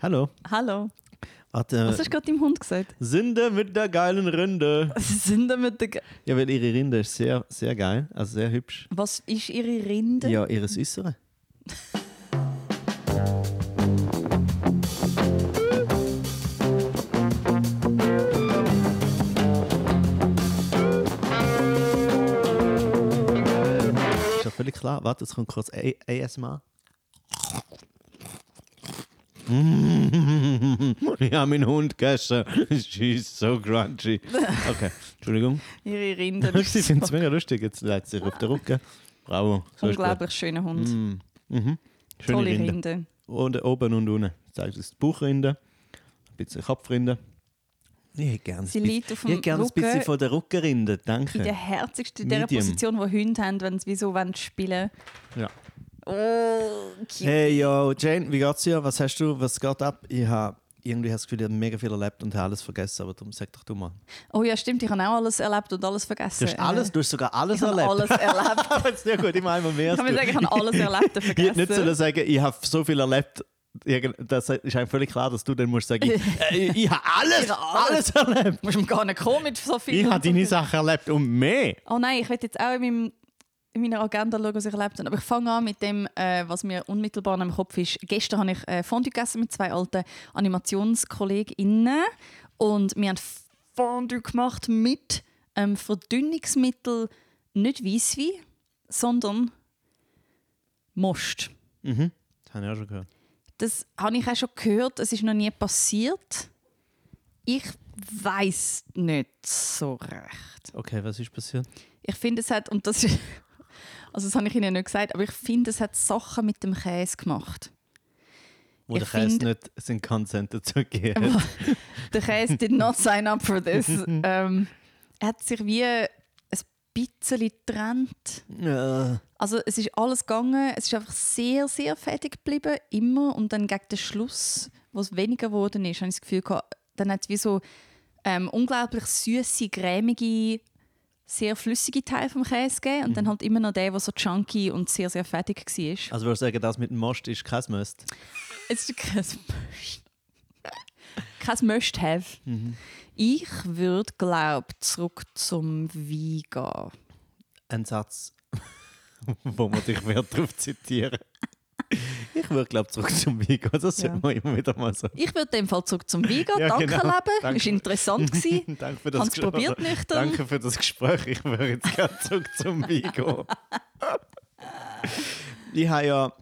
Hallo. Hallo. Warte, Was hast du gerade deinem Hund gesagt? Sünde mit der geilen Rinde. Sind da mit der. Ge- Ja, weil ihre Rinde ist sehr, sehr geil, also sehr hübsch. Was ist ihre Rinde? Ja, ihres Äußere. Ist ja völlig klar. Warte, jetzt kommt kurz ASMR. Ich habe meinen Hund gegessen. She's so crunchy. Okay, Entschuldigung. Ihre Rinde. Sie finden es mega lustig. Jetzt sie sich auf den Rücken. Bravo. So. Unglaublich schöner Hund. Mm. Mhm. Schöne Tolle Rinde. Rinde. Und oben und unten. Zeigt es die Bauchrinde, ein bisschen Kopfrinde. Ich hätte gerne Sie ein bisschen, liegt auf dem gerne ein bisschen Rücken. von der Rückenrinde. Danke. In der herzigsten, in der Medium. Position, wo Hunde haben, wenn sie wie so wollen spielen Ja. Oh, cute. Hey, yo, Jane, wie geht's dir? Was hast du? Was geht ab? Ich habe irgendwie das Gefühl, ich habe mega viel erlebt und habe alles vergessen. Aber darum sag doch du mal. oh ja, stimmt, ich habe auch alles erlebt und alles vergessen. Du hast alles, du hast sogar alles ich habe erlebt. alles erlebt. Aber jetzt ja gut, immer einmal mehr. Ich kann mir sagen, ich habe alles erlebt und Ich hätte nicht vergessen. sagen, ich habe so viel erlebt. Das ist eigentlich völlig klar, dass du dann musst sagen, äh, ich habe alles, Ich habe alles erlebt. Du musst gar nicht kommen mit so viel. Ich habe deine Sachen erlebt und mehr. Oh nein, ich will jetzt auch in, meinem, in meiner Agenda schauen, was ich erlebt habe. Aber ich fange an mit dem, äh, was mir unmittelbar im Kopf ist. Gestern habe ich äh, Fondue gegessen mit zwei alten AnimationskollegInnen. Und wir haben Fondue gemacht mit ähm, Verdünnungsmittel, nicht Weisswein, sondern Most. Mhm. Das habe ich auch schon gehört. Das habe ich auch schon gehört, es ist noch nie passiert. Ich weiß nicht so recht. Okay, was ist passiert? Ich finde, es hat, und das ist, also das habe ich Ihnen nicht gesagt, aber ich finde, es hat Sachen mit dem Käse gemacht. Wo Ich der Käse find- nicht seinen Consent dazu gegeben hat. Der Käse did not sign up for this. ähm, er hat sich wie ein bisschen getrennt. Ja. Also es ist alles gegangen, es ist einfach sehr, sehr fettig geblieben, immer. Und dann gegen den Schluss, wo es weniger geworden ist, habe ich das Gefühl gehabt, dann hat es wie so ähm, unglaublich süße, cremige, sehr flüssige Teil vom Käse gegeben. Und dann halt immer noch der, der so chunky und sehr, sehr fettig war. Also würdest du sagen, das mit dem Most ist kein Must? Es ist kein Must. kein Must-Have. Ich würde, glaube zurück zum Wein gehen. Ein Satz, wo man dich wird darauf zitieren. Ich würde, glaube zurück zum Vigo. Das Ja. sollte immer wieder mal so. Ich würde in dem Fall zurück zum gehen. Ja, Danke, genau. Leben. Danke. War interessant. gewesen. Danke für das Hab's probiert nüchtern. Danke für das Gespräch. Ich würde jetzt gerne zurück zum Vigo. ich habe ja,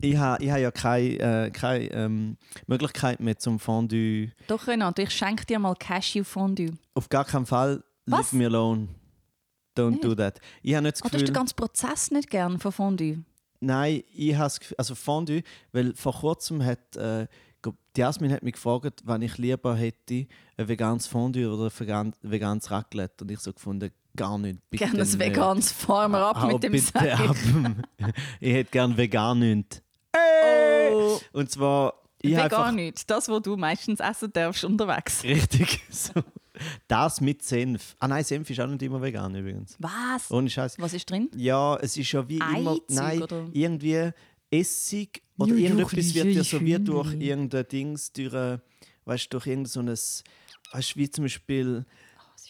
ich habe, ich habe ja keine, äh, keine ähm, Möglichkeit mehr zum Fondue. Doch, Renato, ich schenke dir mal Cashew-Fondue. Auf gar keinen Fall. Was? Leave me alone. Don't Nicht? do that. Ich habe nicht das Oh, du hast Gefühl. den ganzen Prozess nicht gern von Fondue. Nein, ich habe Gefühl- also Fondue, weil vor kurzem hat äh, Jasmin hat mich gefragt, wann ich lieber hätte, ein veganes Fondue oder ein vegan, veganes Raclette und ich so gefunden, gar nicht. Bitte Gerne ein veganes Farmer ab Hau mit dem Sack. ab. ich hätte gern vegan nicht. Oh, Und zwar ich vegan nicht. Das, was du meistens essen darfst unterwegs. richtig so, das mit Senf. Ah nein, Senf ist auch nicht immer vegan übrigens. Was? Ohne Scheiß. Was ist drin? Ja, es ist ja wie immer. Eizeug, Nein, oder? irgendwie Essig oder Ja, irgendetwas wird ja so wie durch irgendein Dings, durch, äh, weißt du, durch irgendein so ein, weißt du, wie zum Beispiel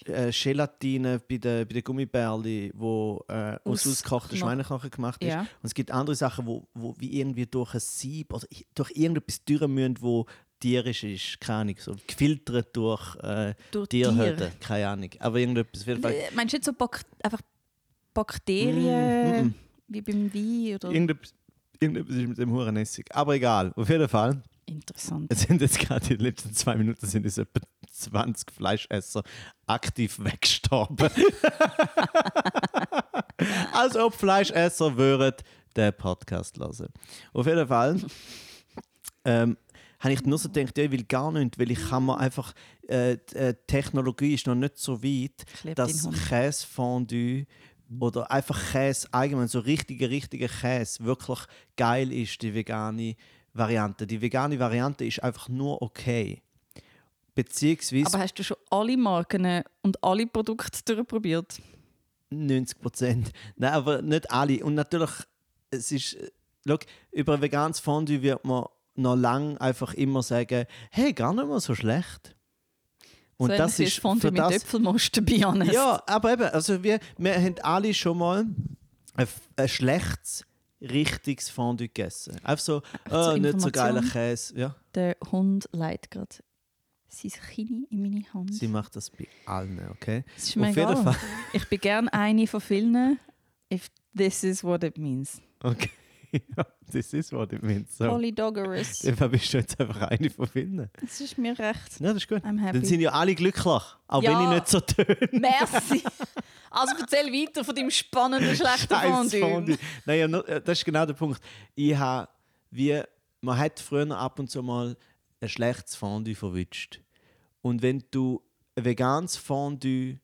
äh, Gelatine bei den, bei den Gummibärli, wo äh, aus Aus ausgekochten Kno- Schweineknochen gemacht ist. Ja. Und es gibt andere Sachen, wo, wo wie irgendwie durch ein Sieb oder durch irgendetwas durch müssen, wo tierisch ist, keine Ahnung, so gefiltert durch, äh, Durch Tierhüte, Tiere. keine Ahnung. Aber irgendetwas, auf jeden Fall. Äh, Meinst du jetzt so Bak einfach Bakterien Mm, mm, wie beim Wein? Oder? Irgendetwas, irgendetwas ist mit dem Huren Essig. Aber egal, auf jeden Fall. Interessant. Es sind jetzt gerade die letzten zwei Minuten sind es etwa 20 Fleischesser aktiv weggestorben. Als ob Fleischesser würden den Podcast hören. Auf jeden Fall ähm, habe ich nur so gedacht, ja, ich will gar nicht, weil ich kann mir einfach, äh, die äh, Technologie ist noch nicht so weit, dass. Käsefondue oder einfach Käse allgemein, so richtiger, richtiger Käse wirklich geil ist, die vegane Variante. Die vegane Variante ist einfach nur okay. Beziehungsweise Aber hast du schon alle Marken und alle Produkte durchprobiert? 90 Prozent. Nein, aber nicht alle. Und natürlich, es ist, äh, schau, über ein veganes Fondue wird man noch lang einfach immer sagen, hey, gar nicht mal so schlecht. Und so das ist Fondue für mit das, Äpfelmost, to be honest. ja, aber eben, also wir, wir haben alle schon mal ein, ein schlechtes, richtiges Fondue gegessen. Einfach so, zur oh, nicht so geiler. Käse. Ja, Der Hund leitet gerade sein Kinn in meine Hand. sie macht das bei allen, okay? Das ist mir Auf jeden. Fall. Ich bin gerne eine von vielen. If this is what it means. Okay, ja, das ist was ich meine. So. Polydoggerous. Dann bist du jetzt einfach eine von vielen. Das ist mir recht. Ja, das ist gut. I'm happy. Dann sind ja alle glücklich, auch Ja. wenn ich nicht so töne. Merci. Also erzähl weiter von deinem spannenden, schlechten Fondue. Fondue. Nein, ja, das ist genau der Punkt. Ich habe, wie, man hat früher ab und zu mal ein schlechtes Fondue verwünscht. Und wenn du ein veganes Fondue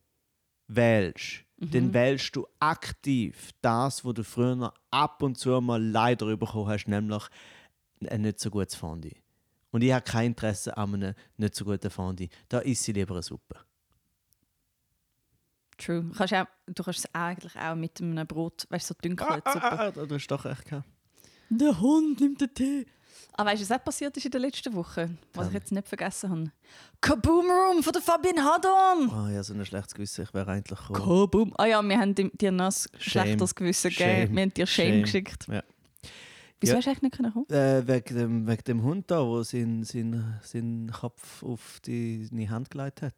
wählst, Mhm. dann wählst du aktiv das, was du früher ab und zu mal leider bekommen hast, nämlich ein nicht so gutes Fondue. Und ich habe kein Interesse an einem nicht so guten Fondue. Da isst ich lieber eine Suppe. True. Kannst auch, du kannst es eigentlich auch mit einem Brot, weißt du, so dünkel. Ah, ah, ah, ah, du hast doch recht gehabt. Der Hund nimmt den Tee. Aber weißt du, was auch passiert ist in der letzten Woche? Was ich Tell jetzt nicht vergessen habe. Kaboom Room von der Fabian Hadon! Oh, ja, so ein schlechtes Gewissen. Ich wäre eigentlich gekommen. Kaboom! Ah ja, wir haben dir- noch ein schlechteres Gewissen gegeben. Shame. Wir haben dir Shame, Shame. geschickt. Ja. Wieso Ja. hast du eigentlich nicht kommen? Äh, wegen, dem, wegen dem Hund da, der seinen sein, sein Kopf auf die, deine Hand gelegt hat.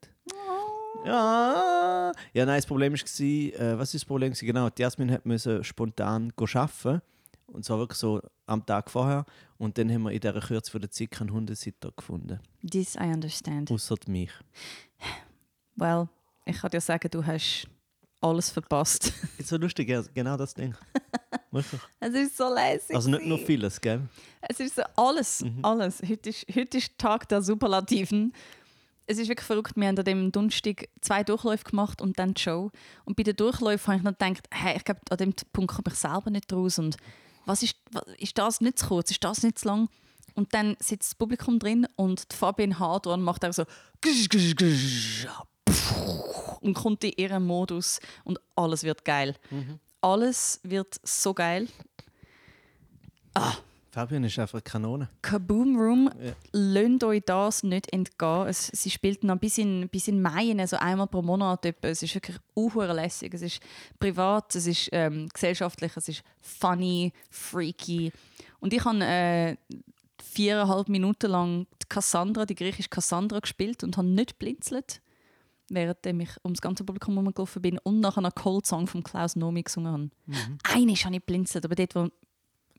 Ja, ja nein, das Problem war, äh, was ist das Problem? Genau, die Jasmin hat müssen spontan arbeiten und zwar wirklich so am Tag vorher. Und dann haben wir in dieser Kürze von der Zeit keinen Hundesitter gefunden, This I understand. außer mich. Well, ich kann dir sagen, du hast alles verpasst. Ist so lustig, genau das Ding. Wirklich. es ist so lässig. Also nicht nur vieles, gell? Es ist so alles, alles. Heute ist, heute ist Tag der Superlativen. Es ist wirklich verrückt. Wir haben an dem Donnerstag zwei Durchläufe gemacht und dann die Show. Und bei den Durchläufen habe ich noch gedacht, hey, ich glaube, an dem Punkt komme ich selber nicht raus. Und was ist, ist das nicht zu kurz? Ist das nicht zu lang? Und dann sitzt das Publikum drin und die Fabian Hardorn macht auch so und kommt in ihren Modus und alles wird geil. Alles wird so geil. Fabian ist einfach Kanone. Kaboom Room, Ja. lasst euch das nicht entgehen. Es, sie spielt noch bis in, bis in Mai, also einmal pro Monat. Etwa. Es ist wirklich lässig. Es ist privat, es ist ähm, gesellschaftlich, es ist funny, freaky. Und ich habe äh, viereinhalb Minuten lang die Cassandra, die griechische Cassandra, gespielt und habe nicht blinzelt, während ich ums ganze Publikum herumgelaufen bin und nachher einen Cold Song von Klaus Nomi gesungen habe. Mhm. Einmal habe ich blinzelt, aber dort, wo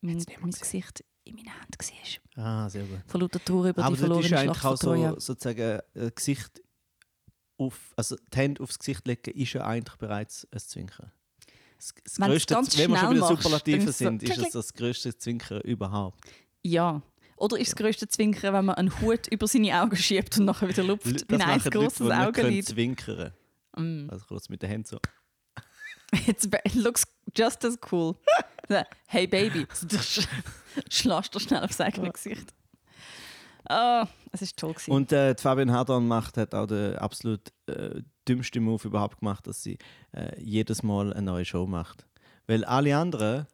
mein, mein? Gesicht in meinen Händen war. Ah, sehr gut. Von lauter Trauer über Aber die das verlorene ist Schlacht eigentlich von auch Troja. so, sozusagen äh, Gesicht auf, also die Hände aufs Gesicht legen, ist ja eigentlich bereits ein Zwinkern. Das, das ganz wenn wir schon machst, Superlativen dann ist so sind, ist es das grösste Zwinkern überhaupt. Ja. Oder ist das grösste Zwinkern, wenn man einen Hut über seine Augen schiebt und nachher wieder lupft? Das Wie ein grosses Augenlid. zwinkern Mm. Also kurz mit den Händen so. It's, it looks just as cool. Hey Baby. Schlägst du schnell aufs eigene Gesicht. Ah, es ist toll gewesen. Und äh, Fabian Hardorn macht, hat auch den absolut äh, dümmsten Move überhaupt gemacht, dass sie äh, jedes Mal eine neue Show macht. Weil alle anderen,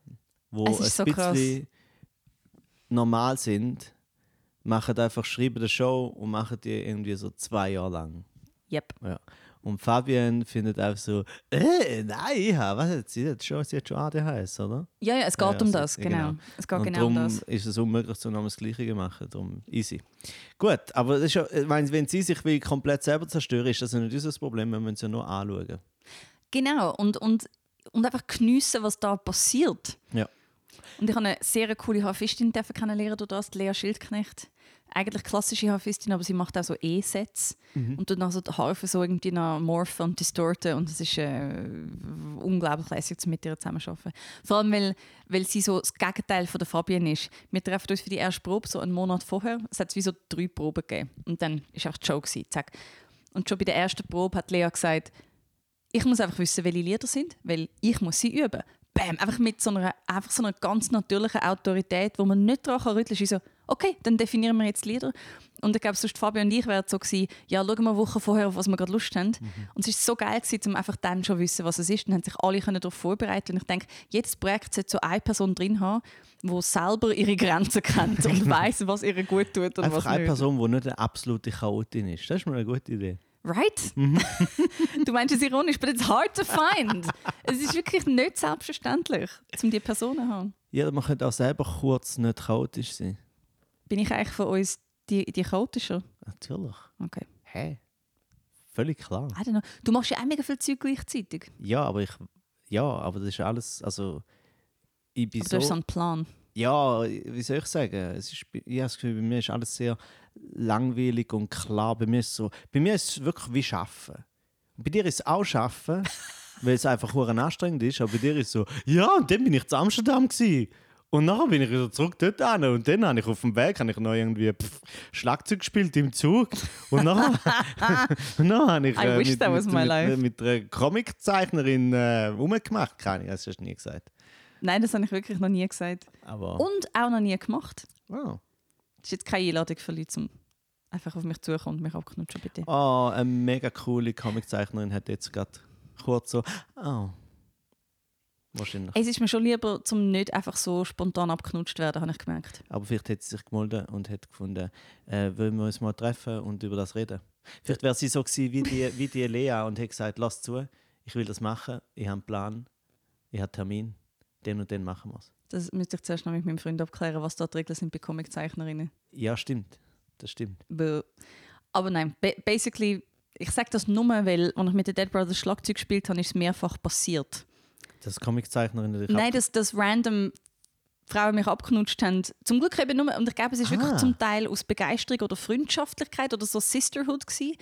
die Es ein so bisschen normal sind, machen einfach, schreiben eine Show und machen die irgendwie so zwei Jahre lang. Yep. Ja. Und Fabian findet einfach so, äh, nein, ich habe, was hat sie jetzt schon, sie hat schon ADHS, oder? Ja, ja, es geht Ja, um das, genau. genau. Es geht und genau um darum das. ist es unmöglich, zu noch das Gleiche zu machen. Darum easy. Gut, aber das ist ja, meine, wenn sie sich will komplett selber zerstören, ist das ja nicht unser Problem, wir müssen es ja nur anschauen. Genau, und, und, und einfach geniessen, was da passiert. Ja. Und ich habe eine sehr coole Harfistin kennenlernen durch das, Lea Schildknecht. Eigentlich klassische Harfistin, aber sie macht auch so E-Sets und tut dann so die Harfe so irgendwie noch morphen und distorten und es ist äh, unglaublich lässig, mit ihr zusammenzuarbeiten. Vor allem, weil, weil sie so das Gegenteil von der Fabian ist. Wir treffen uns für die erste Probe so einen Monat vorher. Es hat wie so drei Proben gegeben und dann war auch die Show. Gewesen, zack. Und schon bei der ersten Probe hat Lea gesagt, ich muss einfach wissen, welche Lieder sind, weil ich muss sie üben. Bam, einfach mit so einer, einfach so einer ganz natürlichen Autorität, wo man nicht daran rütteln kann. So, okay, dann definieren wir jetzt Lieder. Und ich glaube, sonst Fabio und ich wären so gewesen, ja, schauen wir eine Woche vorher, auf was wir gerade Lust haben. Und es war so geil, gewesen, um einfach dann schon wissen, was es ist. Dann haben sich alle können darauf vorbereiten Und ich denke, jedes Projekt sollte so eine Person drin haben, die selber ihre Grenzen kennt und weiß, was ihr gut tut und Einfach was eine nicht. Person, die nicht eine absolute Chaotin ist. Das ist mal eine gute Idee. Right? du meinst es ironisch, but it's hard to find. es ist wirklich nicht selbstverständlich, um diese Personen zu haben. Ja, man könnte auch selber kurz nicht chaotisch sein. Bin ich eigentlich von uns die, die chaotischer? Natürlich. Okay. Hä? Völlig klar. Du machst ja auch mega viel Zeug gleichzeitig. Ja, aber ich. Ja, aber das ist alles. Also. Ich bin Aber du hast so so. einen Plan. Ja, wie soll ich sagen? Es ist, ich habe das Gefühl, bei mir ist alles sehr langweilig und klar. Bei mir ist es so. Bei mir ist es wirklich wie Schaffen. Und bei dir ist es auch Schaffen, weil es einfach anstrengend ist. Aber bei dir ist es so, ja, und dann bin ich zu Amsterdam gewesen. Und nachher bin ich wieder zurück dort hin. Und dann habe ich auf dem Weg habe ich noch irgendwie pff, Schlagzeug gespielt im Zug. Und nachher, und nachher habe ich wish mit, mit, mit, mit, einer Comiczeichnerin äh, rumgemacht. Keine das hast du nie gesagt. Nein, das habe ich wirklich noch nie gesagt. Aber, Und auch noch nie gemacht. oh. Das ist jetzt keine Einladung für Leute, um einfach auf mich zukommen und mich abknutschen, bitte. Oh, eine mega coole Comiczeichnerin hat jetzt gerade kurz so. Oh. Wahrscheinlich. Es ist mir schon lieber, zum nicht einfach so spontan abknutscht werden, habe ich gemerkt. Aber vielleicht hat sie sich gemeldet und hat gefunden, äh, wollen wir uns mal treffen und über das reden. Vielleicht wäre sie so gewesen wie die, wie die Lea und hat gesagt, lass zu, ich will das machen, ich habe einen Plan, ich habe einen Termin, den und den machen wir es. Das müsste ich zuerst noch mit meinem Freund abklären, was da die Regeln sind bei Comiczeichnerinnen. Ja, stimmt. Das stimmt. Aber nein, ba basically, ich sage das nur, weil, als ich mit den Dead Brothers Schlagzeug gespielt habe, ist es mehrfach passiert. Das Comiczeichnerin, dich Nein, dass, dass random Frauen mich abknutscht haben. Zum Glück eben nur, und ich glaube, es ist Ah. wirklich zum Teil aus Begeisterung oder Freundschaftlichkeit oder so Sisterhood gewesen.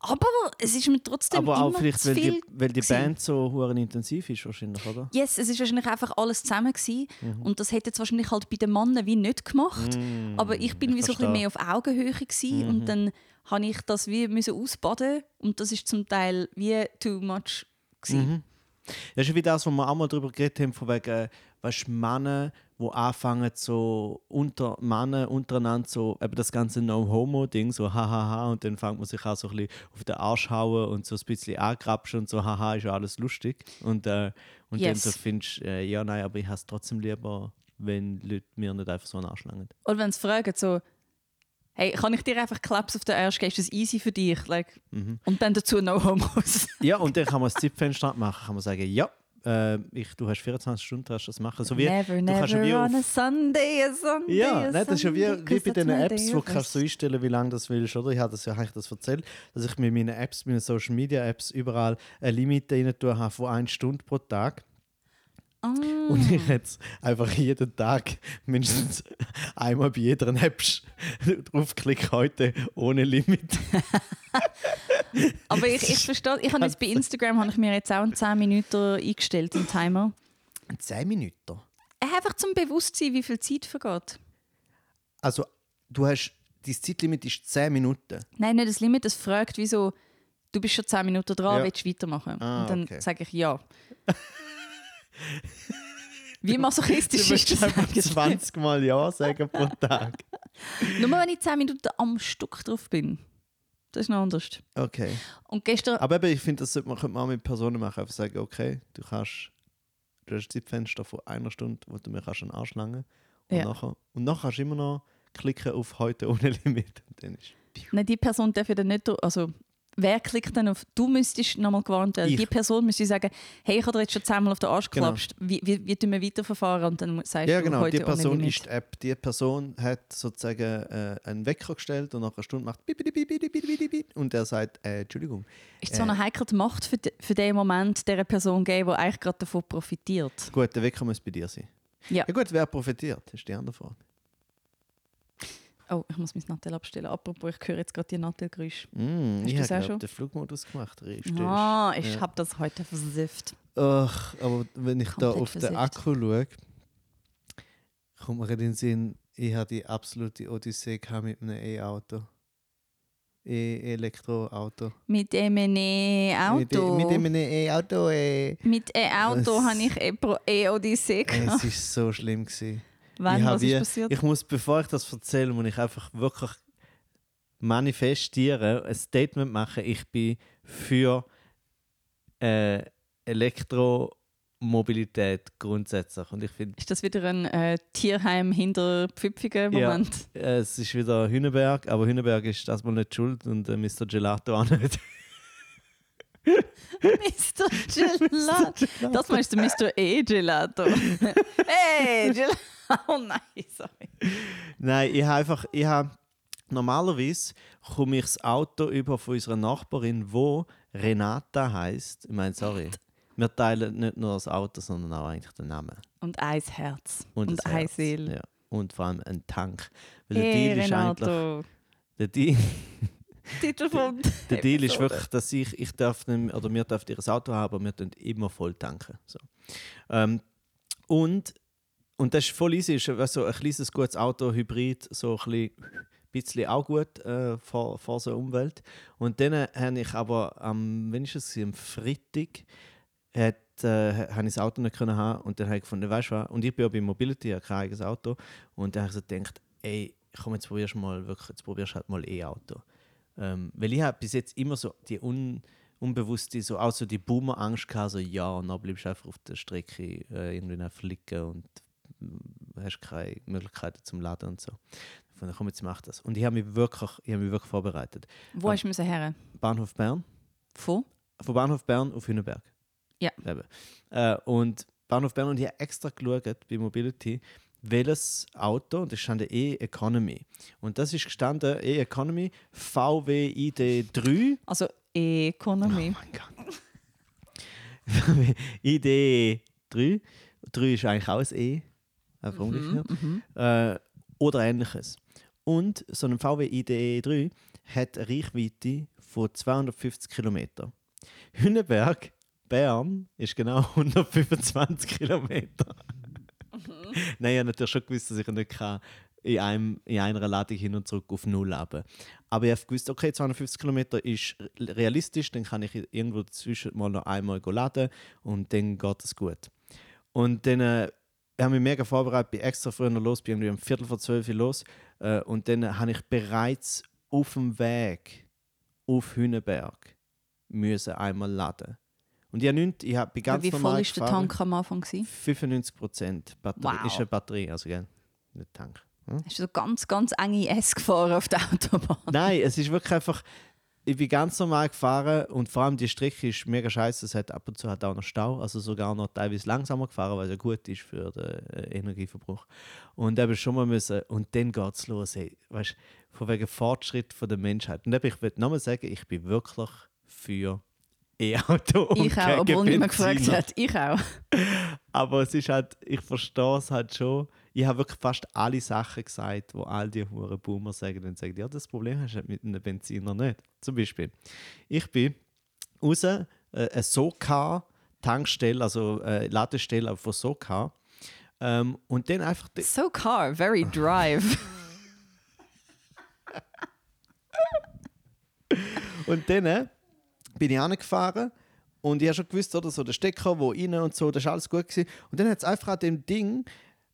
Aber es ist mir trotzdem Aber auch immer vielleicht, zu weil viel die, weil die. Band so hure intensiv ist, wahrscheinlich, oder? Yes, es ist wahrscheinlich einfach alles zusammen gewesen. Mhm. und das hätte jetzt wahrscheinlich halt bei den Männern wie nicht gemacht. Mm, Aber ich bin wie so ein bisschen mehr auf Augenhöhe gewesen. Mhm. und dann habe ich das wie müssen ausbaden und das ist zum Teil wie too much gewesen. Das ist wie das, wo wir auch mal darüber geredet haben, von wegen, weißt, Männer, die anfangen, so unter Männer untereinander so, eben das ganze No-Homo-Ding, so hahaha, und dann fängt man sich auch so ein bisschen auf den Arsch hauen und so ein bisschen angrapschen und so, haha, ist ja alles lustig. Und, äh, und Yes. dann so findest du, äh, ja, nein, aber ich habe es trotzdem lieber, wenn Leute mir nicht einfach so einen Arsch langen. Und wenn sie fragen, so, hey, kann ich dir einfach Klaps auf den Arsch geben? Ist das easy für dich? Like, Mhm. Und dann dazu no homos. Ja, und dann kann man das Zeitfenster machen, kann man sagen, ja, äh, ich, du hast 24 Stunden, kannst das machen. So wie, never, du kannst ja wie never on auf- a Sunday, a Sunday, Ja, a nein, das ist ja wie, wie bei diesen my Apps, wo of kannst du so einstellen, wie lange das willst, oder? Ich habe das ja eigentlich das erzählt, dass ich mit meinen Apps, meinen Social Media Apps überall eine Limite rein habe von 1 Stunde pro Tag. Ah. Und ich jetzt einfach jeden Tag mindestens einmal bei jeder App draufklicke heute ohne Limit. Aber ich, ich verstehe, ich habe jetzt bei Instagram habe ich mir jetzt auch einen 10 Minuten eingestellt, einen Timer. 10 Minuten. Äh, Einfach zum Bewusstsein, wie viel Zeit vergeht. Also, du hast, dein Zeitlimit ist 10 Minuten. Nein, nicht das Limit, es fragt, wieso, du bist schon 10 Minuten dran, Ja. willst du weitermachen? Ah, Und dann okay. sage ich ja. Wie masochistisch Du ist das eigentlich? 20 Mal Ja sagen pro Tag. Nur wenn ich 10 Minuten am Stück drauf bin. Das ist noch anders. Okay. Und gestern, Aber eben, ich finde, das sollte man, könnte man auch mit Personen machen. Einfach sagen, okay, du kannst, du hast ein Zeitfenster von einer Stunde, wo du mir kannst einen Arsch langen und, Ja. nachher, und nachher kannst du immer noch klicken auf heute ohne Limit. Und dann ist nein, die Person darf ja dann nicht, also wer klickt dann auf, du müsstest nochmal gewarnt werden. Ich. Die Person müsste sagen, hey, ich habe dir jetzt schon zehnmal auf den Arsch Genau. geklapst, wie, wie, wie tun wir weiterverfahren? Und dann sagst ja, du genau, heute die Person ist die App. Die Person hat sozusagen äh, einen Wecker gestellt und nach einer Stunde macht bip, bip, bip, und der sagt, äh, Entschuldigung. Ist so eine heikle Macht für, für den Moment dieser Person geben, die eigentlich gerade davon profitiert. Gut, der Wecker muss bei dir sein. Ja. ja gut, wer profitiert, ist die andere Frage. Oh, ich muss mein Nattel abstellen. Apropos, ich höre jetzt gerade die Nattelgeräusche. Mm, Hast ich du's auch habe schon? den Flugmodus gemacht. Richtig. Ah, ich Ja. habe das heute versifft. Ach, aber wenn ich da Komplett auf den versifft. Akku schaue, kommt mir in den Sinn, ich hatte die absolute Odyssee mit einem E-Auto. E-Elektroauto. Mit dem E-Auto. Mit, de- mit dem E-Auto. Äh. Mit E-Auto habe ich E-Pro- E-Odyssee gehabt. Es war so schlimm. Gewesen. Wann, ich, was ist wie- passiert? ich muss, bevor ich das erzähle, muss ich einfach wirklich manifestieren, ein Statement machen. Ich bin für äh, Elektromobilität grundsätzlich. Und ich finde, ist das wieder ein äh, Tierheim hinter Pfüpfigen Moment? äh, es ist wieder Hüneberg, aber Hüneberg ist das mal nicht schuld und äh, Mr. Gelato auch nicht. Mr. Gelato. Das meinst du Mr. E. Gelato. hey, Gelato. Oh nein, sorry. Nein, ich habe einfach, ich habe, normalerweise komme ich das Auto über von unserer Nachbarin, wo Renata heißt. Ich meine, sorry, wir teilen nicht nur das Auto, sondern auch eigentlich den Namen. Und ein Herz. Und, Und, ein. Seele. Ja. Und vor allem ein Tank. Weil der Hey, Deal ist eigentlich, Renato. der Deal, Titel von der Deal ist wirklich, dass ich, ich darf nicht, oder wir dürfen ihr Auto haben, aber wir tun immer voll tanken. So. Ähm, und, und das ist voll easy, ist weißt, so ein kleines, gutes Auto, Hybrid, so ein bisschen, bisschen auch gut äh, vor, vor so Umwelt. Und dann äh, habe ich aber am, wenn ist es, am Freitag, hat, äh, habe ich das Auto nicht können haben und dann habe ich gefunden, weißt du was, und ich bin ja bei Mobility, ich habe kein eigenes Auto und dann habe ich so gedacht, ey, komm, jetzt probierst du mal wirklich, jetzt probierst du halt mal E-Auto. Ähm, weil ich habe bis jetzt immer so die un, unbewusste, so auch so die Boomer-Angst gehabt, so ja, und dann bleibst du einfach auf der Strecke äh, irgendwie flicken und äh, hast keine Möglichkeiten zum Laden und so. Von komm, jetzt mach das. Und ich habe mich wirklich, ich habe mich wirklich vorbereitet. Wo hast du müssen her? Bahnhof Bern, Von? von Bahnhof Bern auf Hüneberg. Ja. Äh, und Bahnhof Bern und ich habe extra geschaut bei Mobility, welches Auto, und das stand E-Economy. Und das ist gestanden, E-Economy, VW ID3. Also Economy. Oh mein Gott. ID3. 3 ist eigentlich auch ein E, einfach umgekehrt. Mhm. Äh, oder ähnliches. Und so ein VW ID3 hat eine Reichweite von 250 Kilometer. Hüneberg, Bern, ist genau 125 Kilometer. Nein, ich habe natürlich schon gewusst, dass ich nicht kann in, einem, in einer Ladung hin und zurück auf Null haben. Aber ich habe gewusst, okay, 250 Kilometer ist realistisch, dann kann ich irgendwo dazwischen mal noch einmal laden und dann geht es gut. Und dann äh, ich habe mich mega vorbereitet, bin extra früher los, bin irgendwie um Viertel vor zwölf los. Äh, und dann habe ich bereits auf dem Weg auf Hüneberg müssen einmal laden. Und ich habe nichts, ich habe ganz Wie voll normal ist der gefahren. Tank am Anfang? Gewesen? 95 Prozent Batterie. Wow. Ist eine Batterie, also gell? Nicht Tank. Hm? Hast du so ganz, ganz enge S gefahren auf der Autobahn? Nein, es ist wirklich einfach. Ich bin ganz normal gefahren und vor allem die Strecke ist mega scheiße. Es hat ab und zu hat auch noch Stau, also sogar noch teilweise langsamer gefahren, weil es ja gut ist für den äh, Energieverbrauch. Und eben schon mal müssen, und dann geht es los, ey, weißt, von wegen Fortschritt von der Menschheit. Und eben, ich will nochmal sagen, ich bin wirklich für E-Auto Ich auch, obwohl niemand gefragt hat. Ich auch. Aber es ist halt, ich verstehe es halt schon. Ich habe wirklich fast alle Sachen gesagt, wo all die huren Boomer sagen und sagen, ja, das Problem hast du halt mit einem Benziner nicht. Zum Beispiel, ich bin raus, äh, eine Soka Tankstelle, also äh, Ladestelle von Soka. Ähm, und dann einfach, de- So car, very drive. Und dann äh, bin ich angefahren und ich habe schon gewusst, oder so der Stecker, wo rein und so, das war alles gut. Gewesen. Und dann hat es einfach an dem Ding,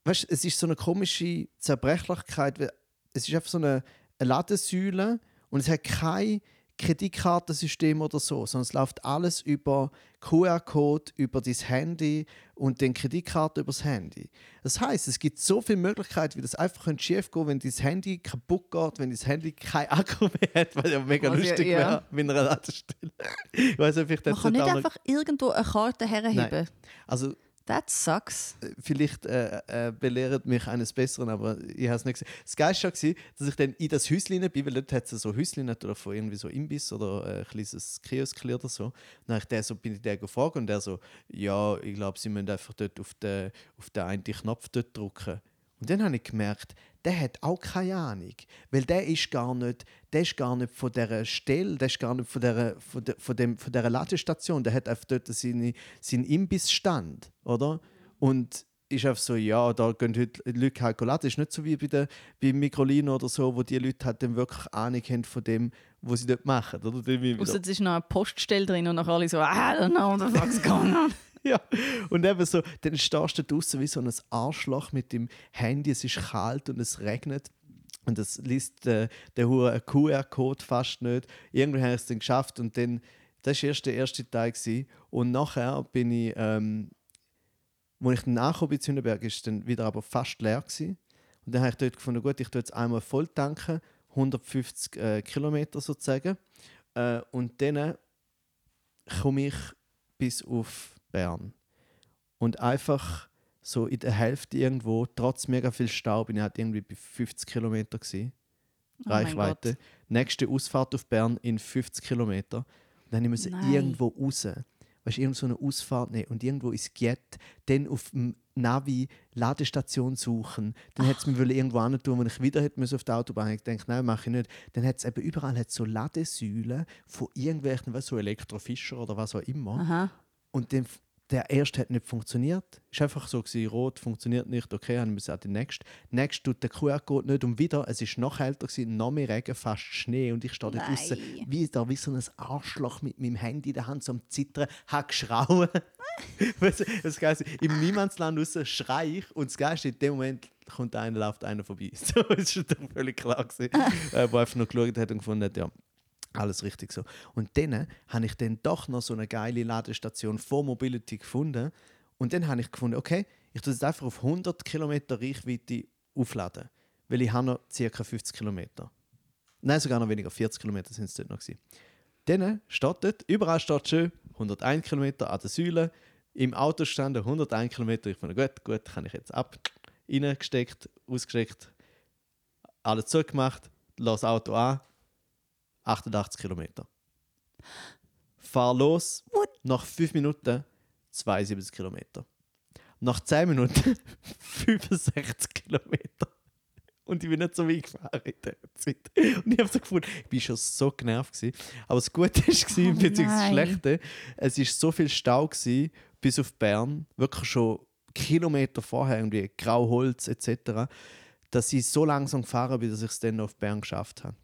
weißt es ist so eine komische Zerbrechlichkeit. Es ist einfach so eine, eine Ladesäule und es hat kein Kreditkartensystem oder so, sondern es läuft alles über QR-Code, über dein Handy und dann Kreditkarte übers Handy. Das heißt, es gibt so viele Möglichkeiten, wie das einfach schief gehen wenn dein Handy kaputt geht, wenn dein Handy kein Akku mehr hat, weil ja mega ja- lustig ja. wäre mit einer Ladestelle. ich weiß nicht, Man kann nicht einfach irgendwo eine Karte herheben. Also That sucks. vielleicht äh, äh, belehrt mich eines Besseren, aber ich habe es nicht gesehen. Das Geilste war, dass ich dann in das Häuschen bin, weil dort hat es so Häuschen oder von irgendwie so Imbiss oder äh, ein kleines Kiosk oder so. Dann ich den so, bin ich den gefragt und der so, ja, ich glaube, sie müssen einfach dort auf den, auf den einen Knopf dort drücken. Und dann habe ich gemerkt, der hat auch keine Ahnung, weil der ist gar nicht, der ist gar nicht von dieser Stelle, der ist gar nicht von dieser, von der, von dem, von dieser Ladestation, der hat einfach dort seine, seinen Imbissstand, oder? Und ist einfach so, ja, da gehen heute Leute halt laden. Das ist nicht so wie bei, der, bei Microlino oder so, wo die Leute halt dann wirklich Ahnung haben von dem, was sie dort machen. Oder? Außer es ist noch eine Poststelle drin und nachher alle so, I don't know what the fuck's going on. ja, und eben so, dann stehst du draußen wie so ein Arschloch mit dem Handy, es ist kalt und es regnet. Und das liest äh, der QR-Code fast nicht. Irgendwie habe ich es dann geschafft und dann, das war erst der erste Teil. Gewesen. Und nachher bin ich, ähm, als ich bin zu Hünenberg, ist dann wieder aber fast leer gewesen. Und dann habe ich dort gefunden, gut, ich tue jetzt einmal voll tanken, 150 äh, Kilometer sozusagen. Äh, und dann komme ich bis auf Bern. Und einfach so in der Hälfte irgendwo, trotz mega viel Stau, bin ich halt irgendwie bei 50 Kilometer gewesen. Oh Reichweite. Nächste Ausfahrt auf Bern in 50 Kilometer. Und dann musste ich irgendwo raus. Weißt du, irgend so eine Ausfahrt nehmen und irgendwo ins Giet, dann auf dem Navi Ladestation suchen. Dann hätte es mir wollen irgendwo hin tun, wo ich wieder hätte auf die Autobahn. Ich denke, nein, mache ich nicht. Dann hat es eben überall hat's so Ladesäulen von irgendwelchen, du, so Elektrofischer oder was auch immer. Aha. Und den, der erste hat nicht funktioniert. Ist einfach so gewesen, rot funktioniert nicht, okay, dann müssen wir den nächsten. Nächst tut der QR-Code nicht und wieder, es ist noch kälter gewesen, noch mehr Regen, fast Schnee und ich stehe Nein. draußen wie da wie so ein Arschloch mit meinem Handy in der Hand so am Zittern, habe geschrauen. Weißt du, das Geilste, Im Niemandsland raus schrei ich und das Geilste, in dem Moment kommt einer, läuft einer vorbei. So, das war dann völlig klar gewesen, äh, wo einfach nur geschaut hat und gefunden hat, ja, alles richtig so. Und dann habe ich dann doch noch so eine geile Ladestation vor Mobility gefunden. Und dann habe ich gefunden, okay, ich tue es einfach auf 100 Kilometer Reichweite aufladen. Weil ich habe noch ca. 50 Kilometer. Nein, sogar noch weniger, 40 Kilometer sind es dort noch. Gewesen. Dann dort, überall steht schön 101 Kilometer an der Säule. Im Auto standen 101 Kilometer. Ich fand, gut, gut, kann ich jetzt ab. Reingesteckt, ausgesteckt, alles zugemacht, lass das Auto an, 88 Kilometer. Fahr los, nach 5 Minuten 72 Kilometer. Nach 10 Minuten 65 Kilometer. Und ich bin nicht so weit gefahren in dieser Zeit. Und ich habe so gefunden, ich bin schon so genervt. Gewesen. Aber das Gute war, Oh beziehungsweise das. Schlechte, es war so viel Stau gewesen, bis auf Bern, wirklich schon Kilometer vorher, irgendwie Grauholz etc., dass ich so langsam gefahren bin, dass ich es dann auf Bern geschafft habe.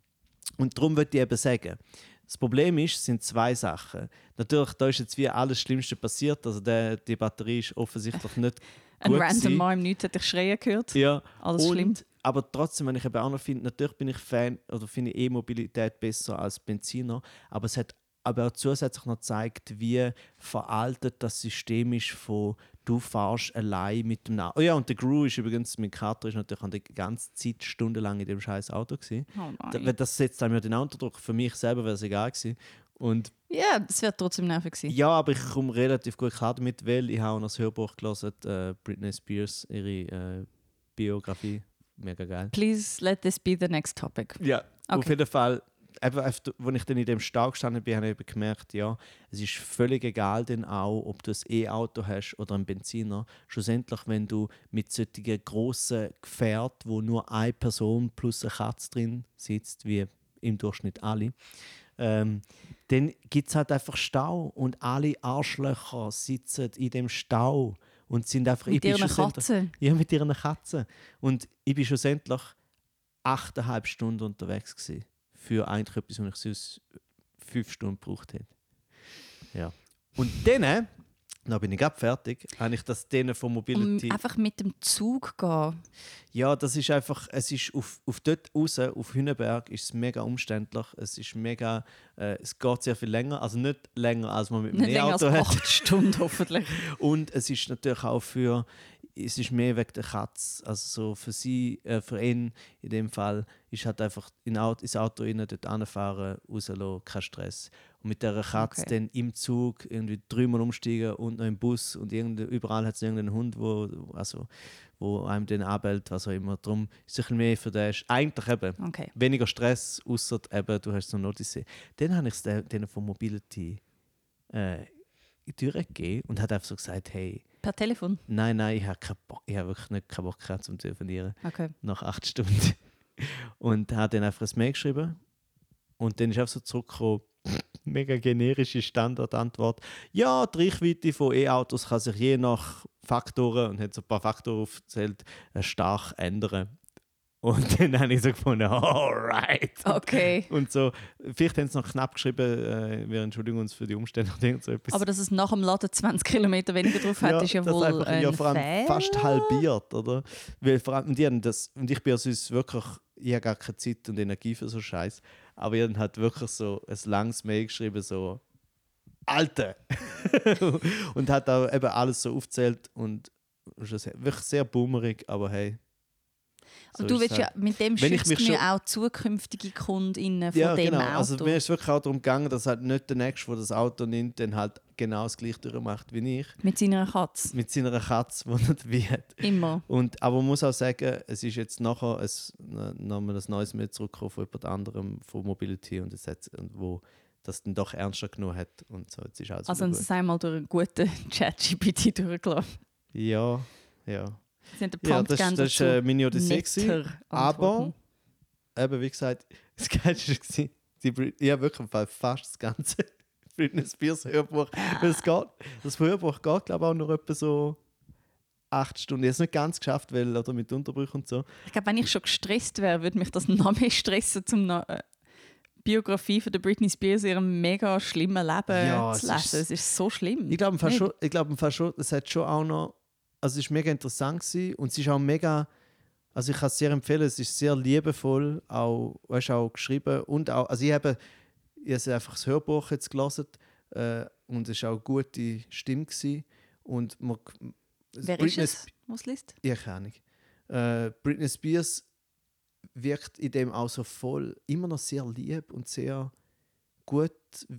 Und darum würde ich eben sagen, das Problem ist, sind zwei Sachen. Natürlich, da ist jetzt wie alles Schlimmste passiert. Also der, die Batterie ist offensichtlich nicht Ein gut random gewesen. Mann im Nichts hat dich schreien gehört. Ja, Alles und, schlimm. Aber trotzdem, wenn ich eben auch noch finde, natürlich bin ich Fan oder finde ich E-Mobilität besser als Benziner, aber es hat aber auch zusätzlich noch gezeigt, wie veraltet das System ist von du fahrst allein mit dem Auto. Oh ja, und der Gru ist übrigens, mein Kater ist natürlich an die ganze Zeit stundenlang in dem scheiß Auto gewesen. Oh nein. Das setzt einem ja den unter Druck. Für mich selber wäre es egal gewesen. Und Ja, das wäre trotzdem nervig gewesen. ja, aber ich komme relativ gut klar damit, weil ich habe noch das Hörbuch gelesen, äh, Britney Spears, ihre äh, Biografie. Mega geil. Please let this be the next topic. Ja, auf Okay. jeden Fall. Eben, als ich dann in dem Stau gestanden bin, habe ich eben gemerkt, ja, es ist völlig egal dann auch, ob du ein E-Auto hast oder einen Benziner. Schlussendlich, wenn du mit solchen grossen Gefährt, wo nur eine Person plus eine Katze drin sitzt, wie im Durchschnitt alle, ähm, dann gibt es halt einfach Stau und alle Arschlöcher sitzen in dem Stau und sind einfach... Mit ihren Katzen. ja, mit ihren Katzen. Und ich bin schlussendlich achteinhalb Stunden unterwegs gewesen. Für eigentlich etwas, was ich sonst fünf Stunden gebraucht hätte. Ja. Und dann, dann bin ich gerade fertig, habe ich das denen von Um Mobility... einfach mit dem Zug gehen. Ja, das ist einfach, es ist auf, auf dort raus, auf Hünenberg, ist es mega umständlich. Es ist mega, äh, es geht sehr viel länger, also nicht länger, als man mit einem Nicht länger als hat. acht Stunden hoffentlich. Und es ist natürlich auch für, es ist mehr wegen der Katze. Also so für sie, äh, für ihn in dem Fall, ist halt einfach in Auto, ins Auto rein, dort anfahren, rauslassen, kein Stress. Und mit dieser Katze Okay. dann im Zug irgendwie dreimal umsteigen und noch im Bus und irgende, überall hat es irgendeinen Hund, wo, also, wo einem dann anbellt, was auch immer. Darum ist es ein bisschen mehr für den, eigentlich eben Okay. weniger Stress, außer eben, du hast so eine Odyssee. Dann habe ich es de- denen von Mobility äh, gegeben und hat einfach so gesagt, hey, Per Telefon. Nein, nein, ich habe habe wirklich nicht keinen Bock gehabt zum Telefonieren Okay. nach acht Stunden. Und habe dann einfach ein Mail geschrieben. Und dann ist einfach so zurückgekommen, mega generische Standardantwort. Ja, die Reichweite von E-Autos kann sich je nach Faktoren, und hat so ein paar Faktoren aufgezählt, äh, stark ändern. Und dann habe ich so gefunden, alright. Okay. Und so, vielleicht haben sie noch knapp geschrieben, äh, wir entschuldigen uns für die Umstände oder irgend so etwas. Aber dass es nach dem Laden 20 Kilometer weniger drauf hat, ist ja wohl einfach, ein ja, vor allem Fehler. fast halbiert, oder? Weil vor allem, die haben das, und ich bin ja sonst wirklich, ich habe gar keine Zeit und Energie für so Scheiß, aber ihr hat wirklich so ein langes Mail geschrieben, so Alte! und hat auch eben alles so aufgezählt und wirklich sehr boomerig, aber hey. So Aber du ist willst ja, halt. mit dem Wenn ich schützt mir schon- auch zukünftige KundInnen von Ja, dem genau. Auto. Also mir ist wirklich auch darum gegangen, dass halt nicht der Nächste, der das Auto nimmt, dann halt genau das gleiche durchmacht wie ich. mit seiner Katze. Mit seiner Katze, die nicht hat. Immer. Und, aber man muss auch sagen, es ist jetzt nachher ein, nochmal ein neues Mail zurückgekommen von jemand anderem von Mobility und es hat, und wo das dann doch ernster genommen hat und so. Jetzt ist alles Also es einmal durch einen guten Chat-GPT durchgelassen. Ja, ja. Sie haben den Ja, Prompt das, das ist dazu. äh, meine Odyssee. gewesen. aber-. Eben, wie gesagt, das Geilste war, die ich habe wirklich fast das ganze Britney Spears Hörbuch. Weil es geht, das Hörbuch geht, glaube ich, auch noch etwa so acht Stunden. Ich habe es nicht ganz geschafft, weil oder mit Unterbrüchen und so. Ich glaube, wenn ich schon gestresst wäre, würde mich das noch mehr stressen, um eine äh, Biografie von der Britney Spears ihrem mega schlimmen Leben Ja, zu es ist- lesen. Es ist so schlimm. Ich glaube, schon, ich schon, es hat schon auch noch, also es ist mega interessant gewesen und es ist auch mega, also ich kann es sehr empfehlen, es ist sehr liebevoll, auch, weißt, auch geschrieben und auch, also ich habe, ich habe einfach das Hörbuch jetzt gelesen äh, und es war auch eine gute Stimme gewesen und man, Wer Britney ist es, was liest? ich keine Ahnung. Äh, Britney Spears wirkt in dem auch so voll, immer noch sehr lieb und sehr gut,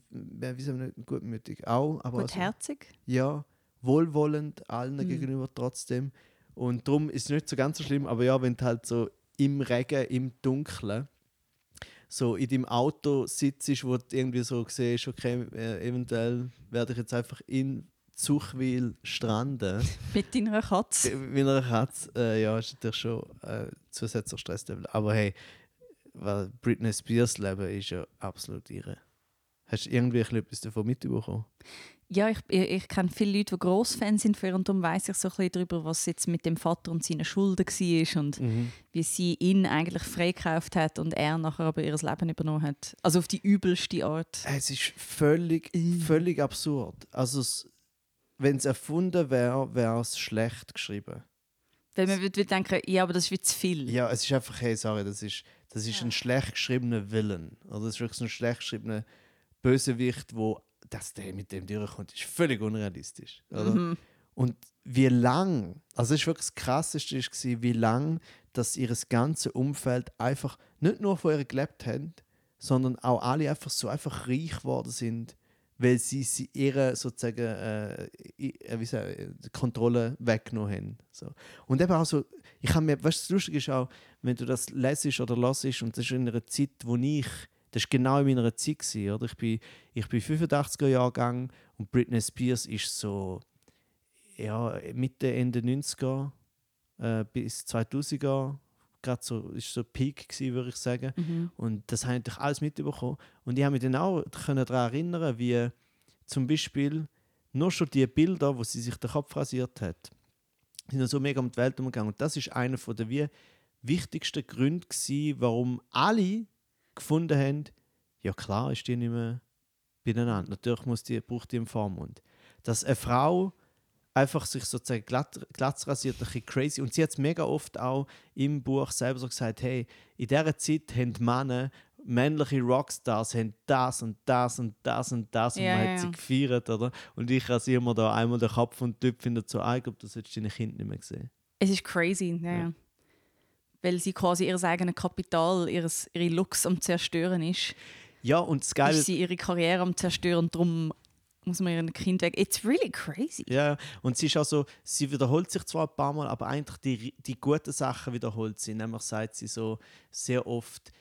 wie sagen wir, gutmütig auch, aber also, Gutherzig? ja, wohlwollend allen Mhm. gegenüber trotzdem. Und darum ist es nicht so ganz so schlimm, aber ja, wenn du halt so im Regen, im Dunkeln, so in deinem Auto sitzt, wo du irgendwie so siehst, okay, äh, eventuell werde ich jetzt einfach in Zuchwil stranden. Mit deiner Katze? Mit einer Katze, äh, ja, ist natürlich schon äh, zusätzlicher Stresslevel. Aber hey, weil Britney Spears Leben ist ja absolut irre. Hast du irgendwie etwas davon mitbekommen? Ja, ich, ich, ich kenne viele Leute, die Grossfans sind von ihr und darum weiss ich so ein bisschen darüber, was jetzt mit dem Vater und seinen Schulden war und wie sie ihn eigentlich freikauft hat und er nachher aber ihr Leben übernommen hat. Also auf die übelste Art. Es ist völlig, völlig absurd. Also, es- wenn es erfunden wäre, wäre es schlecht geschrieben. Weil man würde denken, ja, aber das ist wie zu viel. Ja, es ist einfach, hey, sorry, das ist, das ist ein schlecht geschriebener Villain. Oder das ist wirklich so ein schlecht geschriebener Bösewicht, wo dass der mit dem durchkommt, ist völlig unrealistisch. Oder? Mhm. Und wie lang, also das ist wirklich das Krasseste, ist, gewesen, wie lang dass ihr ganze Umfeld einfach nicht nur von ihr gelebt haben, sondern auch alle einfach so einfach reich geworden sind, weil sie, sie ihre sozusagen äh, äh, wie sagen, Kontrolle weggenommen haben. So. Und eben auch so, ich habe mir, weißt du, das Lustige ist auch, wenn du das lesest oder hörst und das ist in einer Zeit, wo ich, das ist genau in meiner Zeit gewesen, oder? Ich bin, ich bin 85er Jahrgang und Britney Spears ist so, ja, Mitte, Ende 90er äh, bis 2000er, gerade so, ist so Peak gewesen, würde ich sagen. Mhm. Und das habe ich alles mitbekommen. Und ich habe mich dann auch können daran erinnern, wie zum Beispiel nur schon die Bilder, wo sie sich den Kopf rasiert hat, sind dann so mega um die Welt umgegangen. Und das ist einer von der wie wichtigsten Gründe gewesen, warum alle gefunden haben, ja klar ist die nicht mehr beieinander. Natürlich muss die, braucht die einen Vormund. Dass eine Frau einfach sich sozusagen glatt, glatt rasiert, ein bisschen crazy. Und sie hat es mega oft auch im Buch selber so gesagt, hey, in dieser Zeit haben Männer, männliche Rockstars, haben das und das und das und das und Ja, man hat sie ja. gefeiert, oder? Und ich rasiere mir da einmal den Kopf und die Typ findet so, ah, ich glaube, das hättest du deine Kinder nicht mehr gesehen. Es ist crazy, ja. Ja. Weil sie quasi ihr eigenes Kapital, ihres, ihre Looks am Zerstören ist. Ja, und das Geile ist sie ihre Karriere am Zerstören darum muss man ihren Kind weg. It's really crazy. Ja, und sie ist auch so, sie wiederholt sich zwar ein paar Mal, aber eigentlich die, die guten Sachen wiederholt sie. Nämlich sagt sie so sehr oft,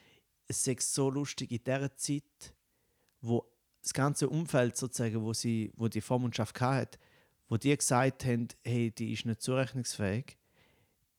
es sei so lustig in dieser Zeit, wo das ganze Umfeld sozusagen, wo, sie, wo die Vormundschaft hatte, wo die gesagt haben, hey, die ist nicht zurechnungsfähig.